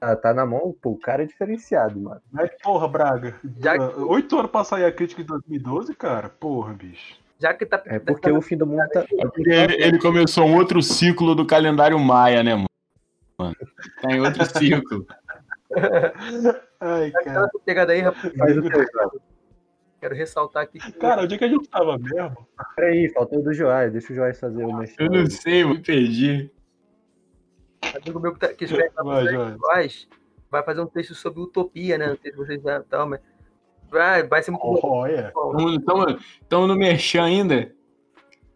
[SPEAKER 2] Tá, tá na mão, pô, o cara é diferenciado, mano.
[SPEAKER 1] Mas, porra, Braga.
[SPEAKER 4] Já-
[SPEAKER 1] ah, Oito anos pra sair a crítica de 2012, cara. Porra, bicho.
[SPEAKER 4] Já que tá.
[SPEAKER 2] É porque o fim do mundo tá.
[SPEAKER 3] Ele, ele começou um outro ciclo do calendário maia, né, mano? Mano, Tá em outro ciclo.
[SPEAKER 1] Ai, cara.
[SPEAKER 4] Aquela pegada aí, rapaz.
[SPEAKER 2] Faz o teu.
[SPEAKER 4] Quero ressaltar aqui que
[SPEAKER 1] Cara, onde é que a gente tava mesmo?
[SPEAKER 2] Peraí, faltou do Joás. Deixa o Joás fazer o mexer.
[SPEAKER 3] Eu não sei, eu me perdi.
[SPEAKER 4] amigo meu que, tá, que escreve
[SPEAKER 1] Vai,
[SPEAKER 4] pro
[SPEAKER 1] vai.
[SPEAKER 4] Faz, vai fazer um texto sobre utopia, né? Não sei se vocês já tal, mas vai, vai ser muito bom.
[SPEAKER 1] Olha,
[SPEAKER 3] Estamos no merchan ainda?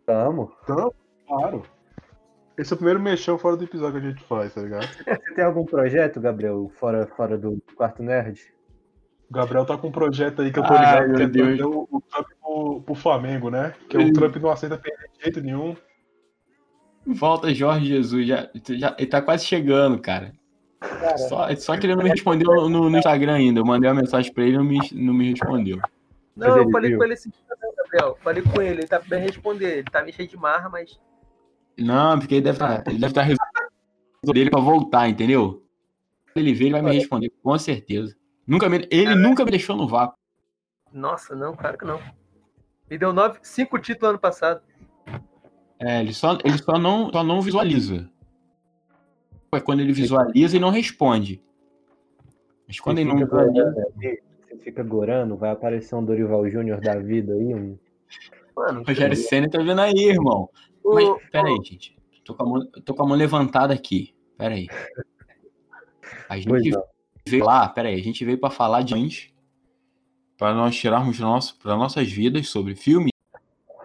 [SPEAKER 2] Tamo.
[SPEAKER 1] claro. Esse é o primeiro mexão fora do episódio que a gente faz, tá ligado?
[SPEAKER 2] Você tem algum projeto, Gabriel, fora, fora do quarto nerd?
[SPEAKER 1] O Gabriel tá com um projeto aí que eu tô
[SPEAKER 3] Ai,
[SPEAKER 1] ligado,
[SPEAKER 3] meu
[SPEAKER 1] que é trazer o, o Trump pro, pro Flamengo, né? Que o Trump não aceita perder de jeito nenhum.
[SPEAKER 3] Volta Jorge Jesus, já, já, ele tá quase chegando, cara. Só, só que ele não me respondeu no, no Instagram ainda. Eu mandei uma mensagem pra ele e não me, não me respondeu.
[SPEAKER 4] Não, eu falei
[SPEAKER 2] viu.
[SPEAKER 4] com ele esse dia também, Gabriel. Falei com ele, ele tá bem responder. Ele tá me cheio de marra, mas.
[SPEAKER 3] Não, porque ele deve estar ele deve tá resolvendo dele pra voltar, entendeu? Ele ver, ele vai me responder, com certeza. Nunca me- ele nunca me deixou no vácuo.
[SPEAKER 4] Nossa, não, claro que não. Me deu nove, cinco títulos ano passado.
[SPEAKER 3] É, ele só, ele só, não, só não visualiza. É quando ele visualiza e não responde. Mas quando
[SPEAKER 2] Você
[SPEAKER 3] ele não
[SPEAKER 2] fica
[SPEAKER 3] visualiza.
[SPEAKER 2] gorando ali, Você fica gorando, vai aparecer um Dorival Júnior da vida aí, um
[SPEAKER 4] Mano,
[SPEAKER 3] Rogério Senna tá vendo aí, irmão.
[SPEAKER 4] o-
[SPEAKER 3] Mas, pera aí, gente. Tô com, a mão, tô com a mão levantada aqui. Pera aí. A
[SPEAKER 2] Pois
[SPEAKER 3] gente
[SPEAKER 2] não.
[SPEAKER 3] Veio lá, pera aí, a gente veio pra falar de antes, para nós tirarmos nosso, para nossas vidas sobre filmes,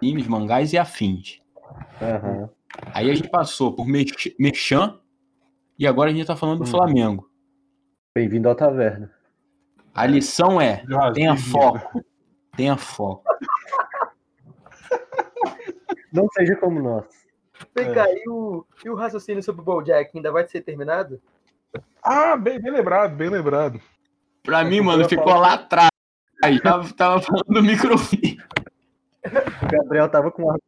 [SPEAKER 3] animes, mangás e afins.
[SPEAKER 2] Aham.
[SPEAKER 3] Aí a gente passou por Mex- Mechan e agora a gente tá falando do
[SPEAKER 2] Hum.
[SPEAKER 3] Flamengo.
[SPEAKER 2] Bem-vindo ao Taverna.
[SPEAKER 3] A lição é, tenha
[SPEAKER 1] Racismo.
[SPEAKER 3] foco. Tenha foco.
[SPEAKER 2] Não seja como nós.
[SPEAKER 4] Vem cá, e o, e o raciocínio sobre o BoJack ainda vai ser terminado?
[SPEAKER 1] Ah, bem, bem lembrado, bem lembrado.
[SPEAKER 3] Pra
[SPEAKER 2] É,
[SPEAKER 3] mim, mano, ficou lá atrás. Aí, tava, tava falando do microfone.
[SPEAKER 2] O Gabriel tava com uma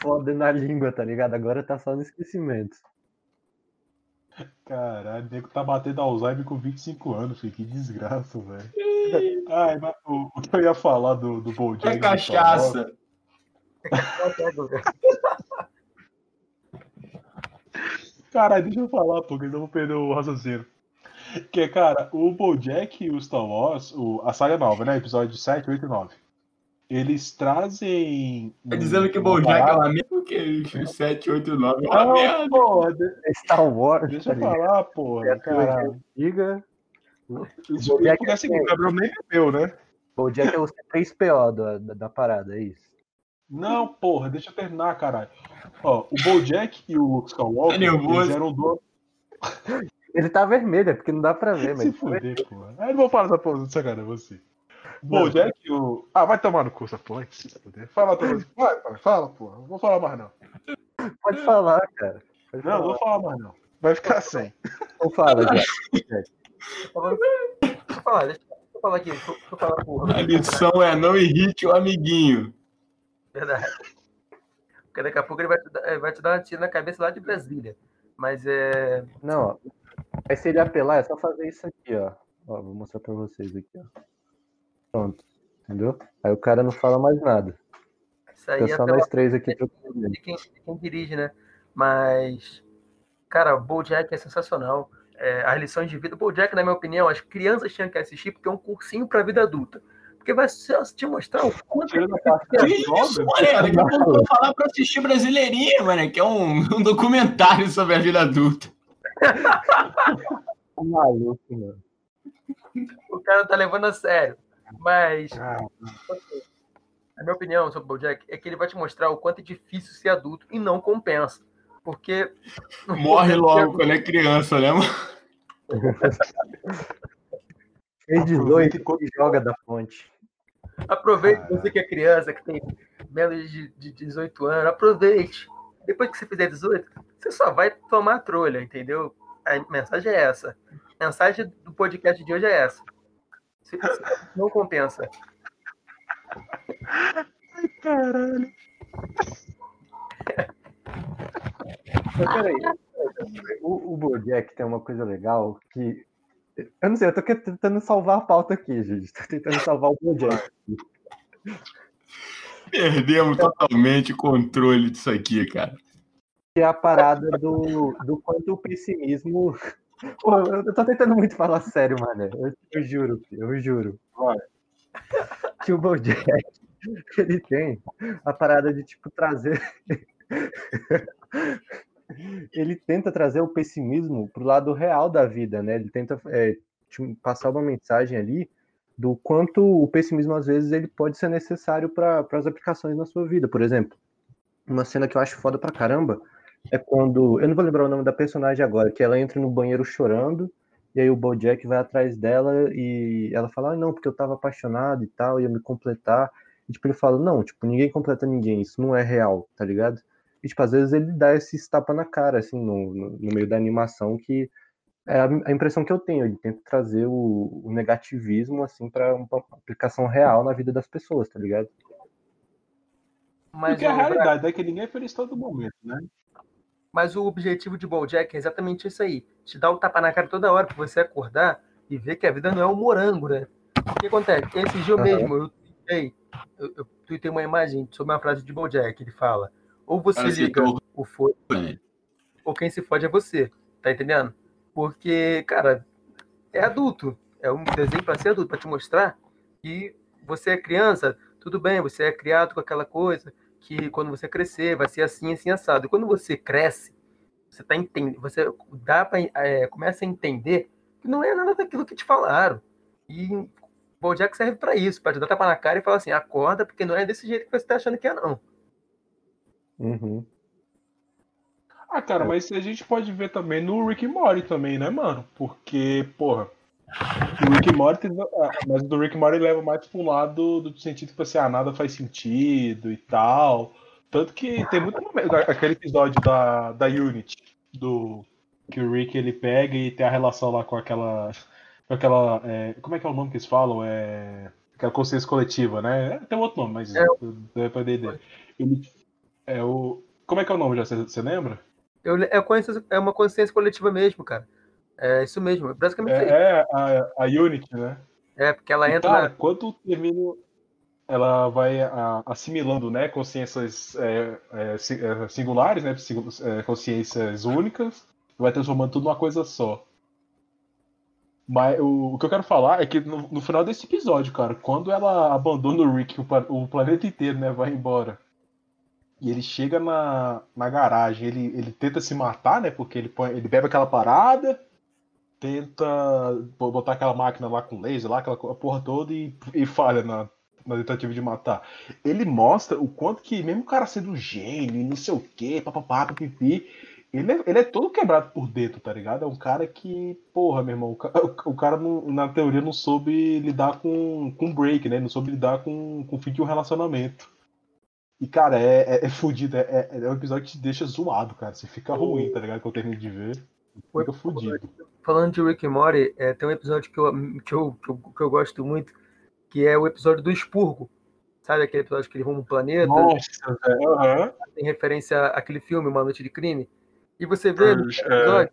[SPEAKER 2] foda na língua, tá ligado? Agora tá só no esquecimento.
[SPEAKER 1] Caralho, o nego tá batendo Alzheimer com 25 anos, filho. Que desgraça, velho. Ai, mas o, o que eu ia falar do, do Bojack...
[SPEAKER 3] É cachaça.
[SPEAKER 1] Caralho, deixa eu falar, pô, que eu não vou perder o raciocínio. Que, cara, o Bojack e o Star Wars, o, a saga nova, né? Episódio 7, 8 e 9. Eles trazem.
[SPEAKER 3] Tá dizendo que o Bojack é merda, porque os 7, 8, 9 é uma
[SPEAKER 1] Não,
[SPEAKER 3] merda.
[SPEAKER 1] porra, de-
[SPEAKER 2] É Star Wars,
[SPEAKER 1] deixa
[SPEAKER 2] tá
[SPEAKER 1] eu
[SPEAKER 2] ligado?
[SPEAKER 1] falar, porra.
[SPEAKER 2] É,
[SPEAKER 1] Caralho.
[SPEAKER 2] Diga. Bojack
[SPEAKER 1] porque assim,
[SPEAKER 2] é-
[SPEAKER 1] o Gabriel nem bebeu, né?
[SPEAKER 2] O Jack é o C3PO da, da, da parada, é isso.
[SPEAKER 1] Não, porra, deixa eu terminar, caralho. Ó, o Bojack e o Luke Skywalker,
[SPEAKER 3] Tá
[SPEAKER 1] eles eram donos.
[SPEAKER 2] Ele tá vermelho, é porque não dá pra ver,
[SPEAKER 1] Se
[SPEAKER 2] mas.
[SPEAKER 1] fuder, porra. Aí eu não vou falar essa porra de sacanagem, você. O Bojack e o. Ah, vai tomar no cu essa porra. Se fuder. Fala, Thomas. Vai, vai, fala, porra. Não vou falar mais, não.
[SPEAKER 2] Pode falar, cara. Pode
[SPEAKER 1] Não, não
[SPEAKER 2] falar.
[SPEAKER 1] vou falar mais, não. Vai ficar sem.
[SPEAKER 2] Então fala, Jack.
[SPEAKER 4] Deixa eu falar, deixa eu falar aqui. Deixa eu, deixa eu falar porra.
[SPEAKER 3] A lição é não irrite o amiguinho.
[SPEAKER 4] Verdade. Porque daqui a pouco ele vai te dar, ele vai te dar uma tira na cabeça lá de Brasília. Mas é.
[SPEAKER 2] Não. Aí se ele apelar, é só fazer isso aqui, ó. Ó, vou mostrar pra vocês aqui, ó. Pronto. Entendeu? Aí o cara não fala mais nada.
[SPEAKER 4] Isso aí
[SPEAKER 2] Fica
[SPEAKER 4] é
[SPEAKER 2] só nós três aqui trocando.
[SPEAKER 4] de quem, de quem dirige, né? Mas, cara, o BoJack é sensacional. É, as lições de vida, o BoJack, na minha opinião, as crianças tinham que assistir porque é um cursinho para a vida adulta. Porque vai te mostrar o quanto
[SPEAKER 3] Que isso,
[SPEAKER 1] drogas,
[SPEAKER 3] mano? Daqui a pouco eu vou falar pra assistir Brasileirinha, mano, que é um, um documentário sobre a vida adulta.
[SPEAKER 2] Tá maluco, mano.
[SPEAKER 4] o cara tá levando a sério. Mas,
[SPEAKER 1] Ah,
[SPEAKER 4] a minha opinião sobre o BoJack é que ele vai te mostrar o quanto é difícil ser adulto e não compensa. Porque
[SPEAKER 3] Morre logo quando é criança, né, mano?
[SPEAKER 2] Fez 18
[SPEAKER 1] Aproveita
[SPEAKER 2] e joga da fonte.
[SPEAKER 4] Aproveite você que é criança, que tem menos de, de 18 anos, aproveite. Depois que você fizer 18, você só vai tomar trolha, entendeu? A mensagem é essa. A mensagem do podcast de hoje é essa. Não compensa.
[SPEAKER 1] caralho.
[SPEAKER 2] Mas peraí. O, o Bojack tem uma coisa legal que. Eu não sei, eu tô tentando salvar a pauta aqui, gente. Tô tentando salvar o Bojack.
[SPEAKER 3] Perdemos totalmente o controle disso aqui, cara.
[SPEAKER 2] Que é a parada do, do quanto o pessimismo. Pô, eu tô tentando muito falar sério, mano. Eu, eu juro, eu juro.
[SPEAKER 1] Vai.
[SPEAKER 2] Que o Bojack, ele tem a parada de, tipo, trazer. Ele tenta trazer o pessimismo pro lado real da vida, né? Ele tenta é, passar uma mensagem ali do quanto o pessimismo, às vezes, ele pode ser necessário para as aplicações na sua vida. Por exemplo, uma cena que eu acho foda pra caramba é quando. Eu não vou lembrar o nome da personagem agora, que ela entra no banheiro chorando, e aí o Bojack vai atrás dela e ela fala, ah, não, porque eu tava apaixonado e tal, ia me completar. E tipo, ele fala, não, tipo, ninguém completa ninguém, isso não é real, tá ligado? E tipo, às vezes ele dá esse tapa na cara, assim, no, no, no meio da animação, que é a, a impressão que eu tenho, ele tenta trazer o, o negativismo, assim, pra uma aplicação real na vida das pessoas, tá ligado?
[SPEAKER 4] Mas
[SPEAKER 1] Porque a realidade é que ninguém é feliz todo momento, né?
[SPEAKER 4] mas o objetivo de BoJack é exatamente isso aí. Te dar o tapa na cara toda hora pra você acordar e ver que a vida não é um morango, né? O que acontece? Esse dia
[SPEAKER 2] Aham.
[SPEAKER 4] mesmo, eu tuitei, eu, eu tuitei uma imagem sobre uma frase de BoJack. Ele fala: Ou você
[SPEAKER 5] Cara,
[SPEAKER 4] liga
[SPEAKER 5] aceitou.
[SPEAKER 4] o foda,
[SPEAKER 5] né?
[SPEAKER 4] ou quem se fode é você. Tá entendendo? Porque, cara, é adulto. É um desenho pra ser adulto, pra te mostrar que você é criança, tudo bem, você é criado com aquela coisa, que quando você crescer vai ser assim, assim, assado. E quando você cresce, você tá entendendo, você dá pra, é, começa a entender que não é nada daquilo que te falaram. E o Bojack serve pra isso, pra te dar tapa na cara e falar assim, acorda, porque não é desse jeito que você tá achando que é, não.
[SPEAKER 2] Uhum.
[SPEAKER 1] Ah, cara, mas a gente pode ver também no Rick Morty também, né, mano? Porque, porra, o Rick Morty, ah, mas o do Rick Morty leva mais pra um lado do sentido que assim, ah, nada faz sentido e tal. Tanto que tem muito momento, aquele episódio da, da Unity, do que o Rick ele pega e tem a relação lá com aquela com aquela, é, como é que é o nome que eles falam? É aquela consciência coletiva, né? Tem outro nome, mas
[SPEAKER 4] É.
[SPEAKER 1] é pra D&D. Ele é o como é que é o nome já? Você lembra?
[SPEAKER 4] Eu, é, consciência- é uma consciência coletiva mesmo, cara. É isso mesmo, é basicamente.
[SPEAKER 1] É, é a, a Unity, né?
[SPEAKER 4] É, porque ela
[SPEAKER 1] E,
[SPEAKER 4] entra
[SPEAKER 1] cara,
[SPEAKER 4] na.
[SPEAKER 1] quando termina, ela vai a- assimilando, né, consciências é, é, é, singulares, né, é, consciências únicas, vai transformando tudo numa coisa só. Mas o, o que eu quero falar é que no, no final desse episódio, cara, quando ela abandona o Rick, o, o planeta inteiro, né, vai embora. E ele chega na, na garagem, ele, ele tenta se matar, né, porque ele, põe, ele bebe aquela parada, tenta bo- botar aquela máquina lá com laser, lá, aquela porra toda e, e falha na, na tentativa de matar. Ele mostra o quanto que, mesmo o cara sendo um gênio e não sei o que, papapá, pipi, ele é, ele é todo quebrado por dentro, tá ligado? É um cara que, porra, meu irmão, o- o cara não- na teoria não soube lidar com, com break, né? Não soube lidar com, com o fim de um relacionamento. E, cara, é, é, é fudido, é, é, é um episódio que te deixa zoado, cara. Você fica ruim, tá ligado? Quando eu termino de ver. Fica fudido.
[SPEAKER 4] Falando de Rick and Morty, é, tem um episódio que eu, que, eu, que, eu, que eu gosto muito, que é o episódio do expurgo. Sabe aquele episódio que eles vão no planeta?
[SPEAKER 1] Nossa, velho.
[SPEAKER 4] Tem referência àquele filme, Uma Noite de Crime. E você vê no
[SPEAKER 1] É.
[SPEAKER 4] episódio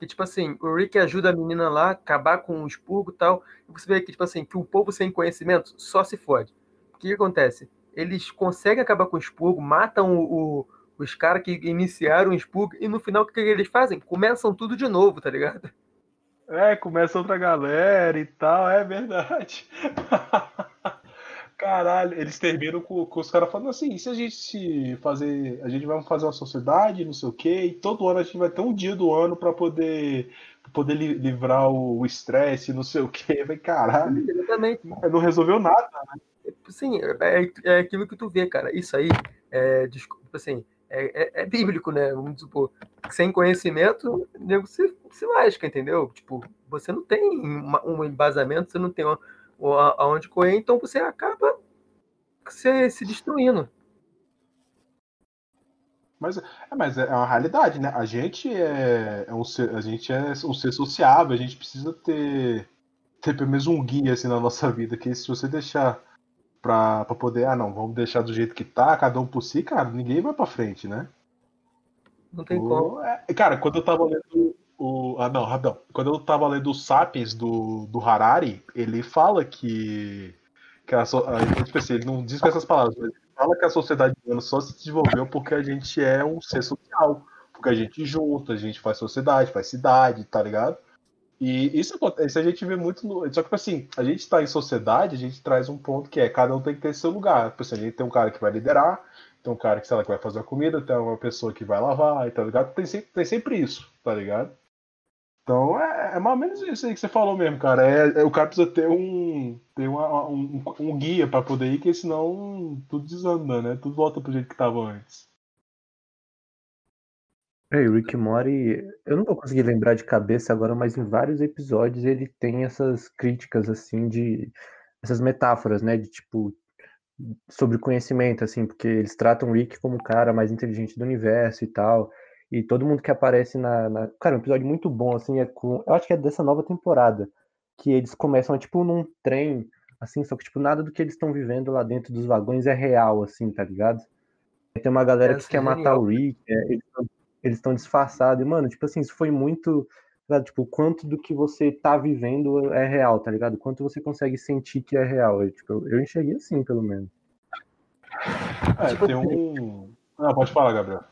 [SPEAKER 4] que, tipo assim, o Rick ajuda a menina lá a acabar com o expurgo e tal. E você vê que, tipo assim, que o povo sem conhecimento só se fode. O que, que acontece? Eles conseguem acabar com o expurgo, matam o, o- os caras que iniciaram o expurgo, e no final o que, que eles fazem? Começam tudo de novo, tá ligado?
[SPEAKER 1] É, começa outra galera e tal, é verdade. Caralho, eles terminam com, com os caras falando assim, e se a gente fazer, a gente vai fazer uma sociedade, não sei o quê, e todo ano a gente vai ter um dia do ano pra poder poder li- livrar o estresse, não sei o quê. Vai caralho,
[SPEAKER 4] Exatamente.
[SPEAKER 1] não resolveu nada.
[SPEAKER 4] Sim, é, é aquilo que tu vê, cara. Isso aí, é, desculpa, assim, é, é- é bíblico, né? Vamos supor. Sem conhecimento, nego se, se lasca, entendeu? Tipo, você não tem uma- um embasamento, você não tem aonde correr, então você acaba se, se destruindo.
[SPEAKER 1] Mas, é, mas é uma realidade, né? A gente é, é um ser, a gente é um ser sociável, a gente precisa ter, ter pelo menos um guia assim na nossa vida, que se você deixar pra, pra poder, ah não, vamos deixar do jeito que tá, cada um por si, cara, ninguém vai pra frente, né?
[SPEAKER 4] Não tem como.
[SPEAKER 1] O- é, cara, quando eu tava lendo o. Ah, não, rapidão. Quando eu tava lendo o Sapiens do, do Harari, ele fala que. que a, so- a- tipo assim, ele não diz com essas palavras, mas ele fala que a sociedade humana só se desenvolveu porque a gente é um ser social. Porque a gente junta, a gente faz sociedade, faz cidade, tá ligado? E isso, aconte- isso a gente vê muito no. Só que, tipo assim, a gente tá em sociedade, a gente traz um ponto que é cada um tem que ter seu lugar. Tipo assim, a gente tem um cara que vai liderar, tem um cara que, sei lá, que vai fazer a comida, tem uma pessoa que vai lavar, tá ligado? Tem sempre, tem sempre isso, tá ligado? Então é, é mais ou menos isso aí que você falou mesmo, cara. É, é- o cara precisa ter um, ter uma- um, um guia pra poder ir, porque senão tudo desanda, né? Tudo volta pro jeito que tava antes.
[SPEAKER 2] É, o Rick Morty, eu não vou conseguir lembrar de cabeça agora, mas em vários episódios ele tem essas críticas, assim, de. essas metáforas, né? De tipo. sobre conhecimento, assim, porque eles tratam o Rick como o cara mais inteligente do universo e tal. E todo mundo que aparece na. na... Cara, um episódio muito bom, assim, é com. Eu acho que é dessa nova temporada. Que eles começam, tipo, num trem, assim, só que, tipo, nada do que eles estão vivendo lá dentro dos vagões é real, assim, tá ligado? Tem uma galera
[SPEAKER 4] Essa
[SPEAKER 2] que quer
[SPEAKER 4] é
[SPEAKER 2] matar o Rick, é, eles tão- eles estão disfarçados. E, mano, tipo assim, isso foi muito. tá ligado? Tipo, o quanto do que você tá vivendo é real, tá ligado? O Quanto você consegue sentir que é real. Eu, tipo, eu, eu enxerguei assim, pelo menos.
[SPEAKER 1] É,
[SPEAKER 4] Tipo,
[SPEAKER 1] tem um. Não, pode falar, Gabriel.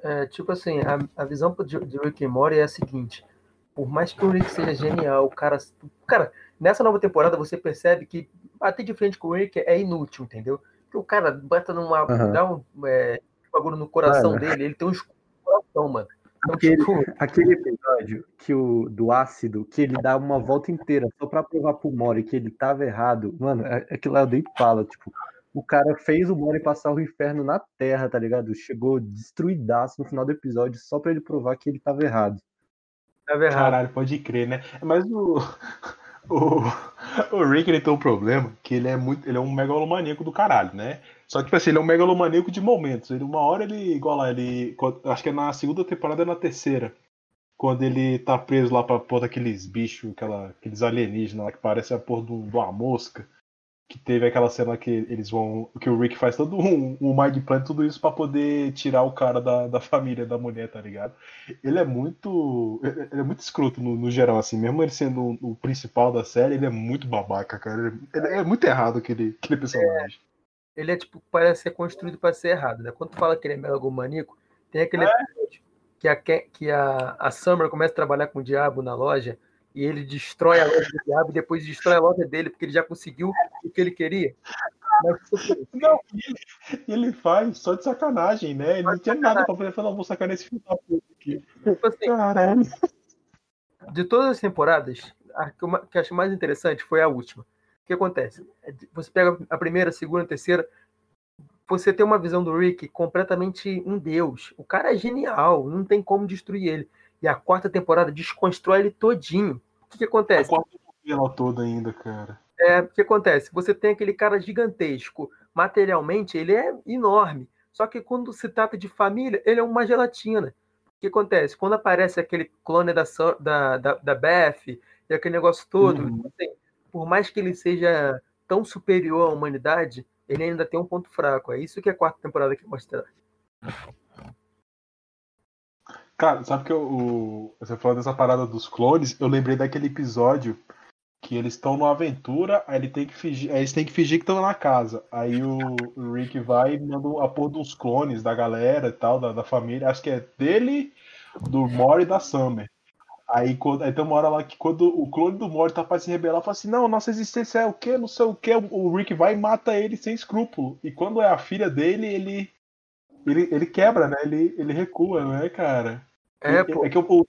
[SPEAKER 4] É, tipo assim, a, a visão de, de Rick and Morty é a seguinte: por mais que o Rick seja genial, o cara, cara, nessa nova temporada você percebe que bater de frente com o Rick é inútil, entendeu? Porque o cara bota numa,
[SPEAKER 2] Aham.
[SPEAKER 4] dá um é, bagulho no coração
[SPEAKER 2] Mano.
[SPEAKER 4] dele, ele tem um escudo no coração, mano. Então,
[SPEAKER 2] Aquele,
[SPEAKER 4] tipo,
[SPEAKER 2] aquele episódio que o, do ácido, que ele dá uma volta inteira só pra provar pro Mori que ele tava errado. Mano, é- aquilo lá eu dei fala, tipo, o cara fez o Mori passar o inferno na terra, tá ligado? Chegou destruidaço no final do episódio só pra ele provar que ele tava errado.
[SPEAKER 4] tava errado.
[SPEAKER 1] Caralho, pode crer, né? Mas o. O, o Rick ele tem um problema que ele é muito. Ele é um megalomaníaco do caralho, né? Só que, tipo assim, ele é um megalomaníaco de momentos. Ele, uma hora ele, igual lá, ele. Acho que é na segunda temporada, é na terceira. Quando ele tá preso lá pra porra daqueles bichos, aquela, aqueles alienígenas lá que parece a porra de uma mosca. Que teve aquela cena que eles vão. Que o Rick faz todo um, um mind plan, tudo isso pra poder tirar o cara da, da família da mulher, tá ligado? Ele é muito. Ele é muito escroto no, no geral, assim. Mesmo ele sendo o, o principal da série, ele é muito babaca, cara. Ele, é muito errado aquele, aquele personagem.
[SPEAKER 4] Ele é tipo, parece ser construído pra ser errado, né? Quando tu fala que ele é megalomaníaco, tem aquele episódio que, a, que a, a Summer começa a trabalhar com o diabo na loja e ele destrói a loja do diabo e depois destrói a loja dele porque ele já conseguiu o que ele queria. Mas, tipo
[SPEAKER 1] Não, ele, ele faz só de sacanagem, né? Ele não tinha nada pra fazer. Falou, não, vou sacar nesse filho da puta aqui.
[SPEAKER 4] tipo assim,
[SPEAKER 1] Caralho.
[SPEAKER 4] de todas as temporadas, a que eu achei mais interessante foi a última. O que acontece? É Você pega a primeira, a segunda, a terceira, você tem uma visão do Rick completamente um deus. O cara é genial, não tem como destruir ele. E a quarta temporada desconstrói ele todinho. O que, que acontece?
[SPEAKER 1] quarta ela toda ainda, cara.
[SPEAKER 4] É, o que acontece? Você tem aquele cara gigantesco. Materialmente, ele é enorme. Só que quando se trata de família, ele é uma gelatina. O que acontece? Quando aparece aquele clone da, da, da, da Beth e aquele negócio todo,
[SPEAKER 1] Uhum.
[SPEAKER 4] assim, por mais que ele seja tão superior à humanidade, ele ainda tem um ponto fraco. É isso que a quarta temporada quer mostrar.
[SPEAKER 1] Cara, sabe que eu, o, você falou dessa parada dos clones, eu lembrei daquele episódio que eles estão numa aventura, aí ele tem que fingir, eles têm que fingir que estão na casa. Aí o, o Rick vai e manda a porra dos clones da galera e tal, da, da família, acho que é dele, do Mori e da Summer. Aí, quando, aí tem uma hora lá que quando o clone do Mori tá pra se rebelar, fala assim, não, nossa existência é o quê? Não sei o quê. O Rick vai e mata ele sem escrúpulo. E quando é a filha dele, ele. Ele, ele quebra, né? Ele, ele recua, né, cara?
[SPEAKER 4] É, pô.
[SPEAKER 1] é que o,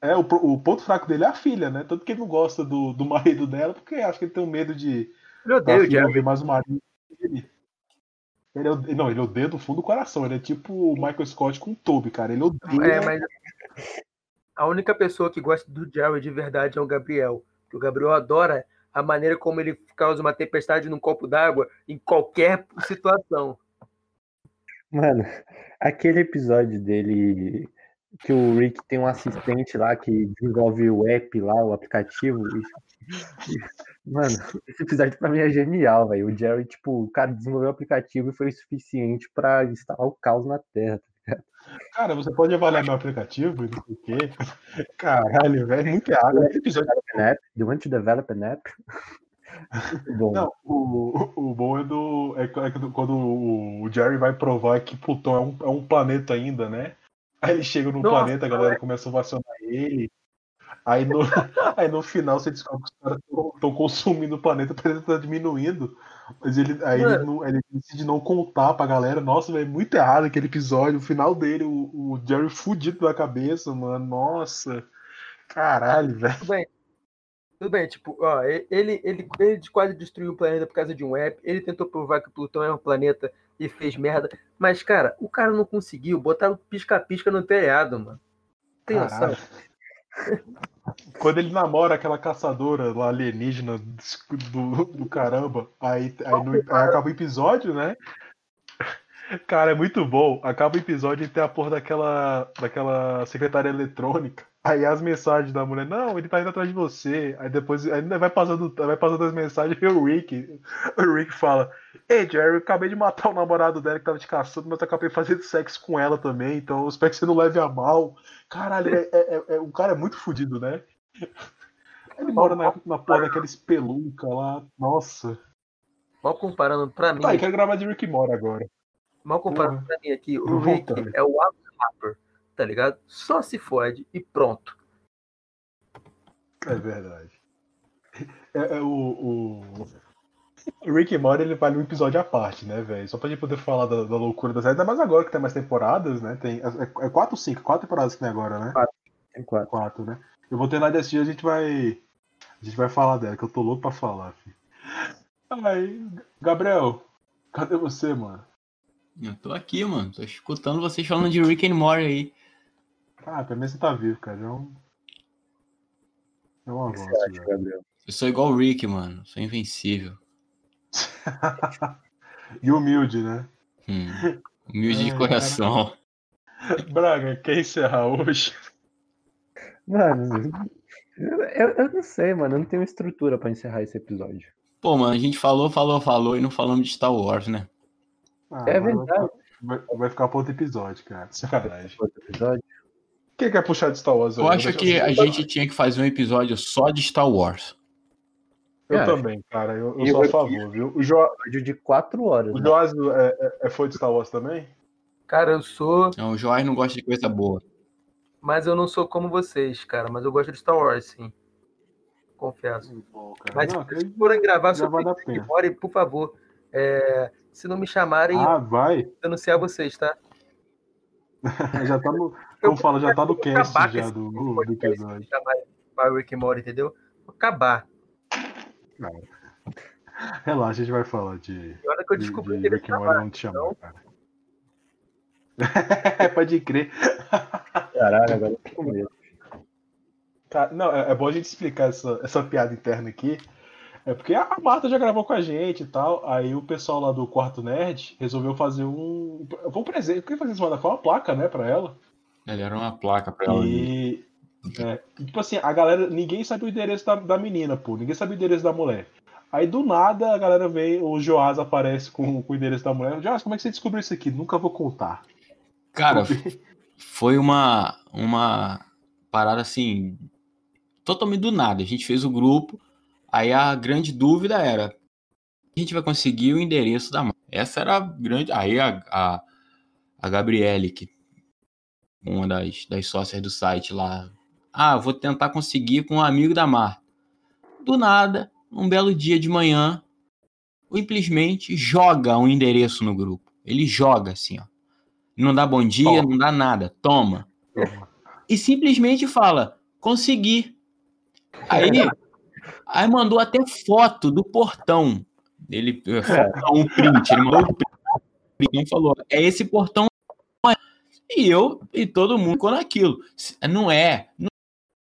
[SPEAKER 1] é, o, o ponto fraco dele é a filha, né? Tanto que ele não gosta do, do marido dela, porque acho que ele tem um medo de
[SPEAKER 4] Eu
[SPEAKER 1] da
[SPEAKER 4] odeio o Jerry.
[SPEAKER 1] mais o marido dele. Ele ode- não, ele odeia do fundo do coração. Ele é tipo o Michael Scott com o Toby, cara. Ele odeia.
[SPEAKER 4] É, mas a única pessoa que gosta do Jerry de verdade é o Gabriel. Porque o Gabriel adora a maneira como ele causa uma tempestade num copo d'água em qualquer situação.
[SPEAKER 2] Mano, aquele episódio dele que o Rick tem um assistente lá que desenvolve o app lá, o aplicativo. e- Mano, esse episódio pra mim é genial, velho. O Jerry, tipo, o cara desenvolveu o aplicativo e foi o suficiente pra instalar o caos na Terra.
[SPEAKER 1] Cara, você pode avaliar meu aplicativo e não sei o quê. Caralho, velho, muito errado. Esse episódio
[SPEAKER 2] An app? Do you want to develop an app? Bom.
[SPEAKER 1] Não, o, o bom é do. É, é quando o, o Jerry vai provar que Plutão é um, é um planeta ainda, né? Aí ele chega no
[SPEAKER 4] Nossa,
[SPEAKER 1] planeta, a galera começa a ovacionar ele. Aí no, aí no final você descobre que os caras estão consumindo o planeta, o planeta tá diminuindo. Mas ele, aí ele, não, ele decide não contar pra galera. Nossa, velho, muito errado aquele episódio. O final dele, o, o Jerry fudido da cabeça, mano. Nossa. Caralho, velho.
[SPEAKER 4] Tudo bem. Tudo bem, tipo, ó, ele, ele, ele quase destruiu o planeta por causa de um app. Ele tentou provar que Plutão é um planeta e fez merda. Mas, cara, o cara não conseguiu. Botaram pisca-pisca no telhado, mano. Tem noção?
[SPEAKER 1] Quando ele namora aquela caçadora lá alienígena do, do caramba, aí, aí, no- aí acaba o episódio, né? Cara, é muito bom. Acaba o episódio e tem a porra daquela, daquela secretária eletrônica. Aí as mensagens da mulher, não, ele tá indo atrás de você. Aí depois ainda vai passando, vai passando as mensagens e o Rick. O Rick fala: Ei, Jerry, eu acabei de matar o namorado dela que tava te caçando, mas eu acabei fazendo sexo com ela também, então eu espero que você não leve a mal. Caralho, é, é- é- é- o cara é muito fodido, né? Ele mora na, na porra daquela espelunca lá. Nossa.
[SPEAKER 4] Mal comparando pra mim.
[SPEAKER 1] Tá, eu quero gravar de Rick Mora agora.
[SPEAKER 4] Mal comparado
[SPEAKER 1] Porra.
[SPEAKER 4] pra mim aqui, o Rick
[SPEAKER 1] voltaram.
[SPEAKER 4] é o Alan Harper, tá ligado? Só se fode e pronto.
[SPEAKER 1] É verdade. É, é o, o... Rick and Morty ele vale um episódio à parte, né, velho? Só pra gente poder falar da, da loucura da série. Ainda mais agora que tem mais temporadas, né? Tem, é, é quatro ou cinco? Quatro temporadas que tem agora, né?
[SPEAKER 2] Tem quatro.
[SPEAKER 1] Quatro, né? Eu vou ter lá desse dia, a gente vai. A gente vai falar dela, que eu tô louco pra falar, filho. Aí, Gabriel, cadê você, mano?
[SPEAKER 3] Eu tô aqui, mano. Tô escutando vocês falando de Rick and Morty aí.
[SPEAKER 1] Ah, pelo menos você tá vivo, cara. É um. É um avanço?
[SPEAKER 3] Eu sou igual o Rick, mano. Sou invencível.
[SPEAKER 1] e humilde, né?
[SPEAKER 3] Hum. Humilde de
[SPEAKER 1] Ai,
[SPEAKER 3] coração.
[SPEAKER 1] Braga, quer encerrar hoje?
[SPEAKER 2] Mano, eu, eu não sei, mano. Eu não tenho estrutura pra encerrar esse episódio.
[SPEAKER 3] Pô, mano, a gente falou, falou, falou e não falamos de Star Wars, né?
[SPEAKER 1] Ah,
[SPEAKER 2] É
[SPEAKER 1] vai-
[SPEAKER 2] verdade.
[SPEAKER 1] Vai, vai ficar pra outro episódio, cara. Sacanagem.
[SPEAKER 2] Outro episódio.
[SPEAKER 1] Quem quer puxar de Star Wars?
[SPEAKER 3] Eu
[SPEAKER 1] aí?
[SPEAKER 3] acho
[SPEAKER 1] Deixa
[SPEAKER 3] que a gente tinha que fazer um episódio só de Star Wars.
[SPEAKER 1] Eu
[SPEAKER 2] É.
[SPEAKER 1] também, cara. Eu, eu sou a
[SPEAKER 2] eu-
[SPEAKER 1] favor, viu? O, jo...
[SPEAKER 2] Episódio de quatro horas.
[SPEAKER 1] o
[SPEAKER 2] né?
[SPEAKER 1] Joás é, é, é fã de Star Wars também?
[SPEAKER 4] Cara, eu sou,
[SPEAKER 3] Não, o Joás não gosta de coisa boa.
[SPEAKER 4] mas eu não sou como vocês, cara. Mas eu gosto de Star Wars, sim. Confesso.
[SPEAKER 1] Bom, cara.
[SPEAKER 4] Mas
[SPEAKER 1] Não,
[SPEAKER 4] se vocês forem gravar sobre
[SPEAKER 1] dar
[SPEAKER 4] Rick. Morty, por favor, é, se não me chamarem,
[SPEAKER 1] Ah,
[SPEAKER 4] eu
[SPEAKER 1] vai.
[SPEAKER 4] vou denunciar vocês, tá?
[SPEAKER 1] Já tá no.
[SPEAKER 4] Eu
[SPEAKER 1] Como fala, já tá no cast já do, do episódio.
[SPEAKER 4] para Rick and Morty, entendeu? Vou acabar.
[SPEAKER 1] Relaxa, a gente vai falar de,
[SPEAKER 4] E olha que eu
[SPEAKER 1] de,
[SPEAKER 4] descobri
[SPEAKER 1] de
[SPEAKER 4] que ele
[SPEAKER 1] Rick and Morty não te chamar, cara. Pode crer.
[SPEAKER 2] Caralho, agora eu tô com medo.
[SPEAKER 1] Cara, não, é, é bom a gente explicar essa, essa piada interna aqui. É porque a Marta já gravou com a gente e tal. Aí o pessoal lá do Quarto Nerd resolveu fazer um. Foi um presente. O que fazer semana? Foi uma placa, né, pra ela.
[SPEAKER 3] Ele era uma placa pra ela.
[SPEAKER 1] E. é, tipo assim, a galera. Ninguém sabe o endereço da, da menina, pô. Ninguém sabe o endereço da mulher. Aí do nada a galera vem, o Joás aparece com, com o endereço da mulher. Joás, como é que você descobriu isso aqui? Nunca vou contar.
[SPEAKER 3] Cara, foi uma, uma parada assim, totalmente do nada. A gente fez o grupo, aí a grande dúvida era: a gente vai conseguir o endereço da mãe? Essa era a grande. Aí a, a, a Gabriele, que uma das, das sócias do site lá, ah, vou tentar conseguir com um amigo da Mar. Do nada, um belo dia de manhã, simplesmente joga um endereço no grupo. Ele joga assim, ó. Não dá bom dia,
[SPEAKER 1] Toma.
[SPEAKER 3] não dá nada. Toma. E simplesmente fala: consegui. Aí, aí mandou até foto do portão. Ele foto, um print, ele mandou o print e falou: é esse portão. E eu e todo mundo ficou naquilo. Não é, não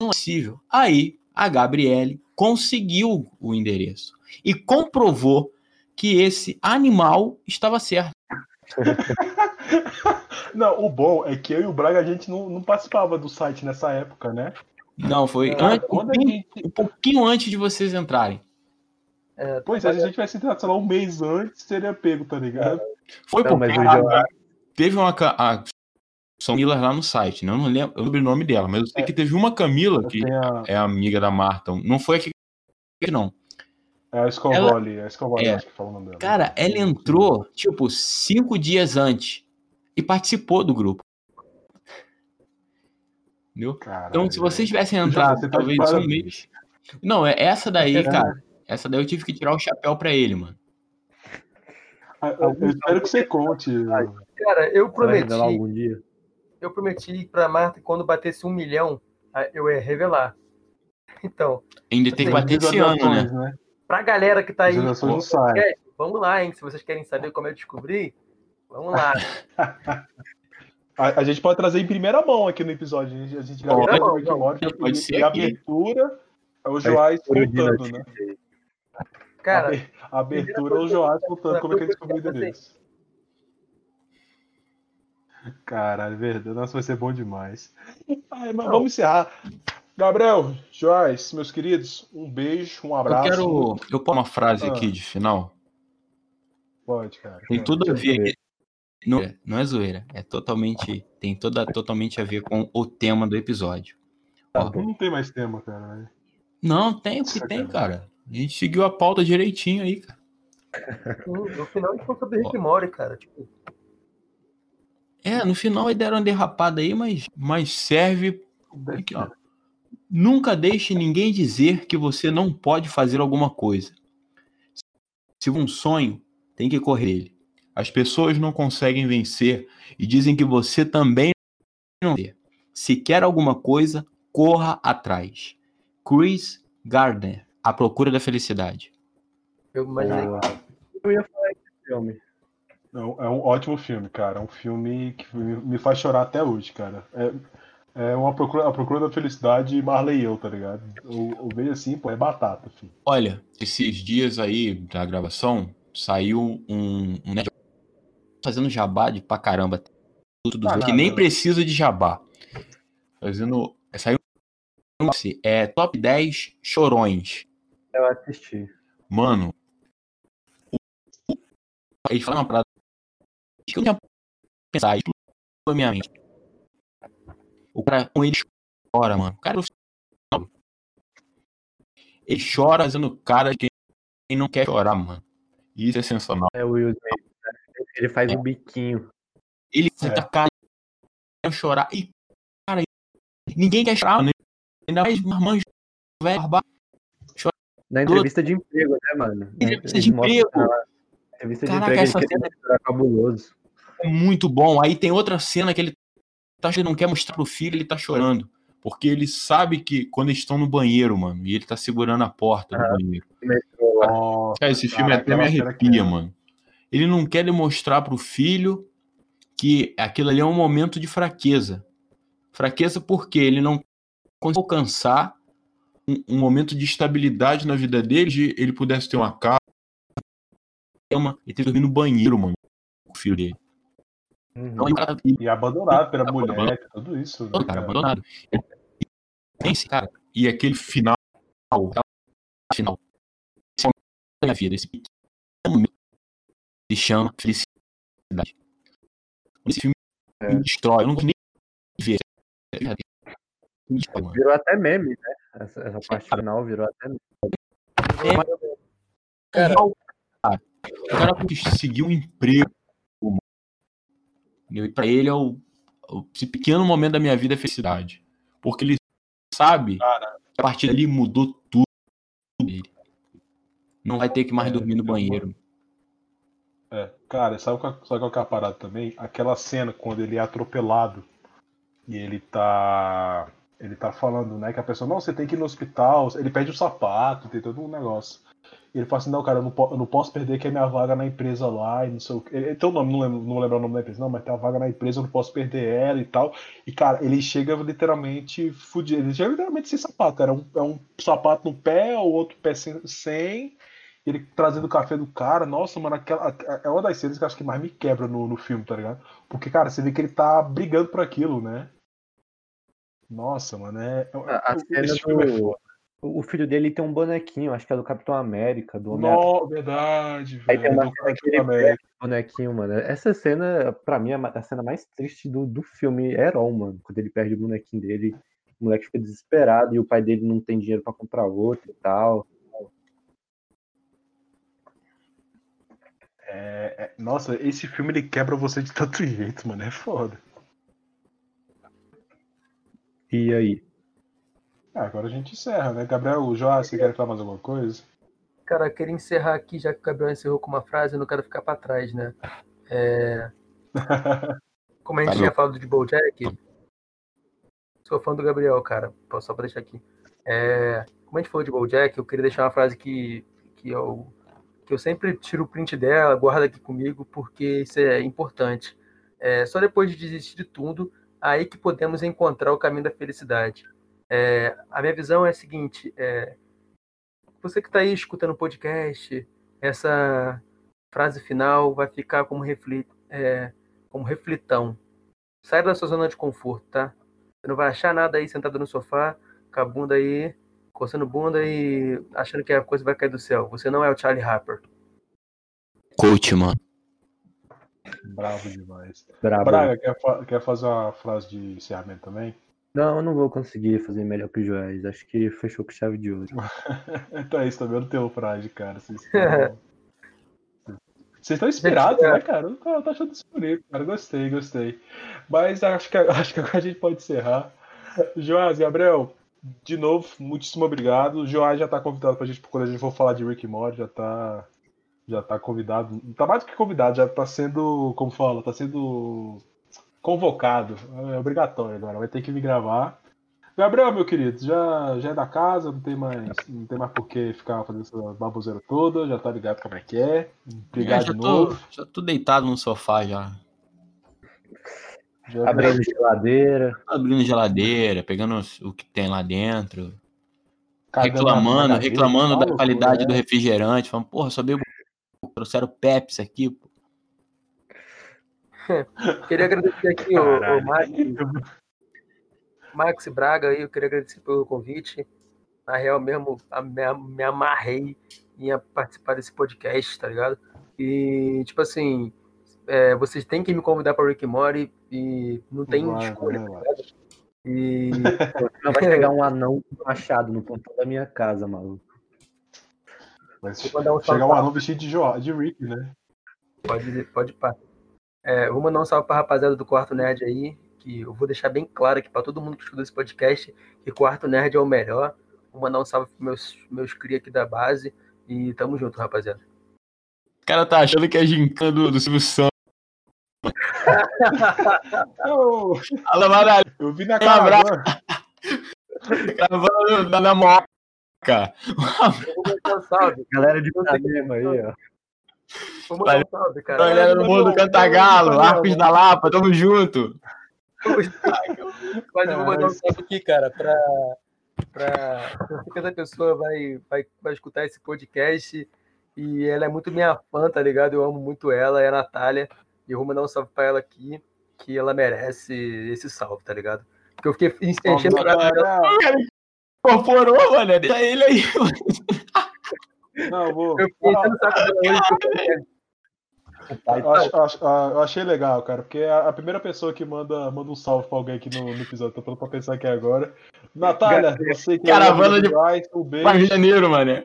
[SPEAKER 3] é possível. Aí a Gabriele conseguiu o endereço e comprovou que esse animal estava certo.
[SPEAKER 1] Não, o bom é que eu e o Braga a gente não, não participava do site nessa época, né?
[SPEAKER 3] Não, foi
[SPEAKER 1] É,
[SPEAKER 3] antes- um,
[SPEAKER 1] gente.
[SPEAKER 3] um pouquinho antes de vocês entrarem.
[SPEAKER 4] É,
[SPEAKER 1] Pois é, se a gente tivesse entrado, sei lá, um mês antes, seria pego, tá ligado?
[SPEAKER 3] Foi
[SPEAKER 2] Não,
[SPEAKER 3] porque
[SPEAKER 2] mas
[SPEAKER 3] teve uma a São Miller lá no site, né? Eu não lembro, eu lembro o nome dela, mas eu sei que teve uma Camila que
[SPEAKER 1] a,
[SPEAKER 3] é amiga da Marta. Não foi aqui não.
[SPEAKER 1] é a Scovoli, a Scovoli,
[SPEAKER 3] É.
[SPEAKER 1] acho que fala o nome dela.
[SPEAKER 3] Cara, ela entrou tipo cinco dias antes e participou do grupo. Entendeu?
[SPEAKER 1] Caralho,
[SPEAKER 3] Então, se vocês tivessem entrado
[SPEAKER 1] você tá
[SPEAKER 3] talvez um
[SPEAKER 1] parabéns.
[SPEAKER 3] mês. Não, é essa daí,
[SPEAKER 1] É.
[SPEAKER 3] cara. Essa daí eu tive que tirar o chapéu pra ele, mano.
[SPEAKER 1] Ah, Eu, eu espero que você conte.
[SPEAKER 4] Cara, eu prometi,
[SPEAKER 2] algum dia.
[SPEAKER 4] Eu prometi pra Marta que quando batesse um milhão, eu ia revelar. Então,
[SPEAKER 3] Ainda tem que
[SPEAKER 4] Tem
[SPEAKER 3] bater esse ano, né?
[SPEAKER 1] Né?
[SPEAKER 4] pra galera que tá aí, podcast, vamos lá, hein? Se vocês querem saber como eu descobri, vamos lá.
[SPEAKER 1] A, a gente pode trazer em primeira mão aqui no episódio. A gente, a gente grava o
[SPEAKER 4] mão,
[SPEAKER 1] Morty
[SPEAKER 3] pode
[SPEAKER 1] e,
[SPEAKER 3] ser
[SPEAKER 1] e a abertura é o Joás contando, né?
[SPEAKER 4] Cara,
[SPEAKER 1] A abertura é o Joás contando como é que ele descobriu o endereço. Caralho, verdade. Nossa, vai ser bom demais. Ai, mas vamos encerrar. Gabriel, Joás, meus queridos, um beijo, um
[SPEAKER 3] Eu
[SPEAKER 1] abraço.
[SPEAKER 3] quero. Eu posso uma frase
[SPEAKER 1] Ah.
[SPEAKER 3] aqui de final?
[SPEAKER 1] Pode, cara.
[SPEAKER 3] Tem
[SPEAKER 1] pode.
[SPEAKER 3] tudo a ver. Não, não é zoeira. É totalmente. Tem toda, totalmente a ver com o tema do episódio. Ó,
[SPEAKER 1] Não tem mais tema, cara.
[SPEAKER 3] não, tem o que tem, cara. A gente seguiu a pauta direitinho aí, cara.
[SPEAKER 4] no final a gente falou sobre Rick Morty, cara. Tipo,
[SPEAKER 3] É, no final aí deram uma derrapada aí, mas, mas serve. Aqui, ó. Nunca deixe ninguém dizer que você não pode fazer alguma coisa. Se um sonho, tem que correr ele. As pessoas não conseguem vencer e dizem que você também não quer. Se quer alguma coisa, corra atrás. Chris Gardner, A Procura da Felicidade.
[SPEAKER 4] Eu imaginei.
[SPEAKER 2] Eu ia falar desse filme.
[SPEAKER 1] Não, é um ótimo filme, cara. É um filme que me faz chorar até hoje, cara. É, é uma procura, a procura da felicidade Marley e eu, tá ligado? Eu, eu vejo assim, pô, é batata, filho.
[SPEAKER 3] Olha, esses dias aí da gravação, saiu um, um nerd fazendo jabá de pra caramba. Tudo
[SPEAKER 1] Ah,
[SPEAKER 3] que nem precisa de jabá. Fazendo. Saiu um é top 10 chorões.
[SPEAKER 2] Eu assisti.
[SPEAKER 3] Mano. Ele fala uma parada que eu tinha pensado, explodiu minha mente. O cara, com ele chora, mano. O cara é. Ele chora fazendo cara de quem não quer chorar, mano. Isso é sensacional.
[SPEAKER 2] É o Will Smith. né? Ele faz
[SPEAKER 3] É.
[SPEAKER 2] o biquinho.
[SPEAKER 3] Ele
[SPEAKER 1] É.
[SPEAKER 3] fica cara quer chorar. E, cara, ninguém quer chorar, mano. Ainda mais marmanjo, velho, barbado.
[SPEAKER 2] Na entrevista de emprego, né, mano?
[SPEAKER 3] Entrevista
[SPEAKER 2] Eles
[SPEAKER 3] de emprego.
[SPEAKER 2] Entrevista de
[SPEAKER 3] Caraca,
[SPEAKER 2] emprego,
[SPEAKER 3] essa
[SPEAKER 2] ele
[SPEAKER 3] cena
[SPEAKER 2] mostrar cabuloso.
[SPEAKER 3] é muito bom. Aí tem outra cena que ele tá, ele não quer mostrar pro filho, ele tá chorando. Porque ele sabe que quando eles estão no banheiro, mano, e ele tá segurando a porta do
[SPEAKER 2] Ah.
[SPEAKER 3] banheiro.
[SPEAKER 1] Nossa,
[SPEAKER 3] Cara, esse filme
[SPEAKER 1] cara,
[SPEAKER 3] até me arrepia,
[SPEAKER 1] é.
[SPEAKER 3] mano. Ele não quer demonstrar pro filho que aquilo ali é um momento de fraqueza. Fraqueza porque ele não conseguiu alcançar um, um momento de estabilidade na vida dele, de ele pudesse ter uma casa, uma, ele teve que dormir no banheiro, mano, com o filho dele.
[SPEAKER 2] Uhum.
[SPEAKER 3] Então, cara, e,
[SPEAKER 1] E abandonado pela mulher, tudo isso. Né,
[SPEAKER 3] todo cara
[SPEAKER 1] cara?
[SPEAKER 3] abandonado. Pense, cara, e aquele final, final, esse momento da minha vida, esse pequeno momento, se chama felicidade. Esse filme
[SPEAKER 2] É.
[SPEAKER 3] me destrói, eu não consigo nem ver. Mano.
[SPEAKER 2] Virou até meme, né? Essa, essa parte final virou até meme.
[SPEAKER 4] Cara,
[SPEAKER 3] Cara, o cara conseguiu um emprego? E pra ele é o, o- esse pequeno momento da minha vida é felicidade. Porque ele sabe que a partir dali mudou tudo dele. Não vai ter que mais dormir no banheiro.
[SPEAKER 1] É, cara, sabe qual, sabe qual que é a parada também? Aquela cena quando ele é atropelado e ele tá. Ele tá falando, né? Que a pessoa, não, você tem que ir no hospital, ele pede o sapato, tem todo um negócio. E ele fala assim, não, cara, eu não, po- eu não posso perder que é minha vaga na empresa lá, e não sei o que. Ele tem o nome, não lembro, não lembro o nome da empresa, não, mas tem a vaga na empresa, eu não posso perder ela e tal. E, cara, ele chega literalmente fudido. Ele chega literalmente sem sapato. É um, é um sapato no pé, o outro pé sem. sem ele trazendo o café do cara, nossa, mano, aquela, é uma das cenas que eu acho que mais me quebra no, no filme, tá ligado? Porque, cara, você vê que ele tá brigando por aquilo, né? Nossa, mano, é.
[SPEAKER 2] A, a cena
[SPEAKER 1] é
[SPEAKER 2] do. O filho dele tem um bonequinho, acho que é do Capitão América, do Homem
[SPEAKER 1] No, verdade,
[SPEAKER 2] Aí
[SPEAKER 1] velho.
[SPEAKER 2] tem uma cena que ele bonequinho, mano. Essa cena, pra mim, é a cena mais triste do, do filme Heron, mano. Quando ele perde o bonequinho dele, o moleque fica desesperado e o pai dele não tem dinheiro pra comprar outro e tal.
[SPEAKER 1] É, é- nossa, esse filme ele quebra você de tanto jeito, mano. É foda.
[SPEAKER 2] E aí?
[SPEAKER 1] Ah, agora a gente encerra, né? Gabriel, Joás, você quer falar mais alguma coisa?
[SPEAKER 4] Cara, eu queria encerrar aqui, já que o Gabriel encerrou com uma frase, eu não quero ficar pra trás, né? É, Como a gente
[SPEAKER 3] Valeu.
[SPEAKER 4] tinha falado de BoJack, sou fã do Gabriel, cara. Posso só pra deixar aqui. É, Como a gente falou de BoJack, eu queria deixar uma frase que, que, eu, que eu sempre tiro o print dela, guardo aqui comigo, porque isso é importante. É, só depois de desistir de tudo, aí que podemos encontrar o caminho da felicidade. É, a minha visão é a seguinte: é, você que está aí escutando o podcast, essa frase final vai ficar como, refli é, como reflitão. Sai da sua zona de conforto, tá? Você não vai achar nada aí sentado no sofá, com a bunda aí, coçando bunda e achando que a coisa vai cair do céu. Você não é o Charlie Harper.
[SPEAKER 3] Coach, mano.
[SPEAKER 1] Bravo demais.
[SPEAKER 2] Brabo.
[SPEAKER 1] Braga, quer, fa- quer fazer uma frase de encerramento também?
[SPEAKER 2] Não, eu não vou conseguir fazer melhor que o Joás. Acho que fechou com chave de ouro.
[SPEAKER 1] Então é isso, também eu não tenho frase, cara. Vocês estão- Vocês estão inspirados, né, cara? Eu tô, achando isso bonito, cara. Gostei, gostei. Mas acho que, acho que agora a gente pode encerrar. Joás, Gabriel, de novo, muitíssimo obrigado. O Joás já tá convidado pra gente, quando a gente for falar de Rick Morty, já tá, já tá convidado. Tá mais do que convidado, já tá sendo, como fala, tá sendo convocado. É obrigatório agora, vai ter que me gravar. Gabriel, meu querido, já, já é da casa, não tem mais, não tem mais por que ficar fazendo essa baboseira toda, já tá ligado como é que é. Obrigado
[SPEAKER 3] já
[SPEAKER 1] de
[SPEAKER 3] tô,
[SPEAKER 1] novo.
[SPEAKER 3] já tô deitado no sofá já.
[SPEAKER 1] Já-
[SPEAKER 2] Abrindo geladeira.
[SPEAKER 3] Abrindo geladeira, pegando o que tem lá dentro,
[SPEAKER 1] cagando
[SPEAKER 3] reclamando, reclamando da qualidade
[SPEAKER 1] né?
[SPEAKER 3] do refrigerante, falando, porra, só bebo. Trouxeram Pepsi aqui, pô.
[SPEAKER 4] Queria agradecer aqui o,
[SPEAKER 1] Caralho.
[SPEAKER 4] o Max, Max Braga aí, eu queria agradecer pelo convite. Na real mesmo, a- me, me amarrei em participar desse podcast, tá ligado? E, tipo assim, é, vocês têm que me convidar para Rick Morty e não tem
[SPEAKER 1] Vai,
[SPEAKER 4] escolha,
[SPEAKER 1] vai,
[SPEAKER 4] tá
[SPEAKER 1] vai.
[SPEAKER 4] ligado? E
[SPEAKER 2] Não vai chegar um anão machado no portão da minha casa, maluco.
[SPEAKER 4] Mandar um
[SPEAKER 1] chegar um anão vestido de, Jo- de Rick, né?
[SPEAKER 4] Pode, pode pá. É, vou mandar um salve pra rapaziada do Quarto Nerd aí, que eu vou deixar bem claro aqui pra todo mundo que escuta esse podcast, que Quarto Nerd é o melhor. Vou mandar um salve pros meus, meus cria aqui da base e tamo junto, rapaziada.
[SPEAKER 3] O cara tá achando que é gincana do, do Silvio Santos.
[SPEAKER 1] Eu,
[SPEAKER 3] Fala, Maralho,
[SPEAKER 1] eu vi na cara
[SPEAKER 3] gravando na, moca.
[SPEAKER 4] Eu vou mandar um salve.
[SPEAKER 2] Galera de Ipanema aí, ó.
[SPEAKER 4] Vou mandar um salve, cara.
[SPEAKER 3] Galera do mundo Cantagalo, Arcos da Lapa, tamo junto.
[SPEAKER 4] Mas eu vou mandar um salve aqui, cara, pra. pra... Eu sei que essa pessoa vai, vai, vai escutar esse podcast e ela é muito minha fã, tá ligado? Eu amo muito ela, é a Natália. E eu vou mandar um salve pra ela aqui, que ela merece esse salve, tá ligado? Porque eu fiquei enchendo o
[SPEAKER 3] cara incorporou, mano. Deixa ele aí.
[SPEAKER 1] Não, eu vou.
[SPEAKER 4] Eu fiquei enchendo o saco dela hoje. porque-
[SPEAKER 1] Eu, acho- acho- eu achei legal, cara, porque é a, a primeira pessoa que manda, manda um salve pra alguém aqui no, no episódio, tô pronto pra pensar aqui agora. Natália, você que
[SPEAKER 3] Caravana
[SPEAKER 1] é
[SPEAKER 3] de-
[SPEAKER 1] Rice, um beijo.
[SPEAKER 3] Rio de Janeiro, mano.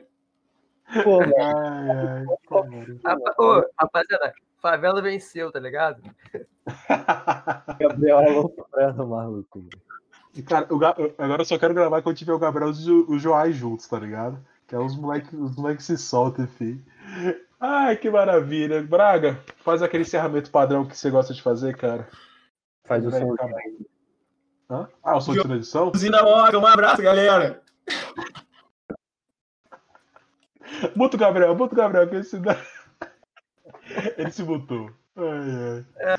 [SPEAKER 2] Pô.
[SPEAKER 1] Ai, ai, cara.
[SPEAKER 4] Ô, rapaziada, favela venceu, tá ligado?
[SPEAKER 2] Gabriel aloprando, maluco.
[SPEAKER 1] E, Cara, o Ga- eu- agora eu só quero gravar quando tiver o Gabriel e o, o Joás juntos, tá ligado? Que é os moleques os moleque se soltam, enfim. Ai, que maravilha. Braga, faz aquele encerramento padrão que você gosta de fazer, cara.
[SPEAKER 2] Faz o som.
[SPEAKER 1] Hã? Ah, o som de transição?
[SPEAKER 3] Usina Moca, um abraço, galera.
[SPEAKER 1] Muta o Gabriel, muta o Gabriel, que esse... ele se mutou. Ai, ai.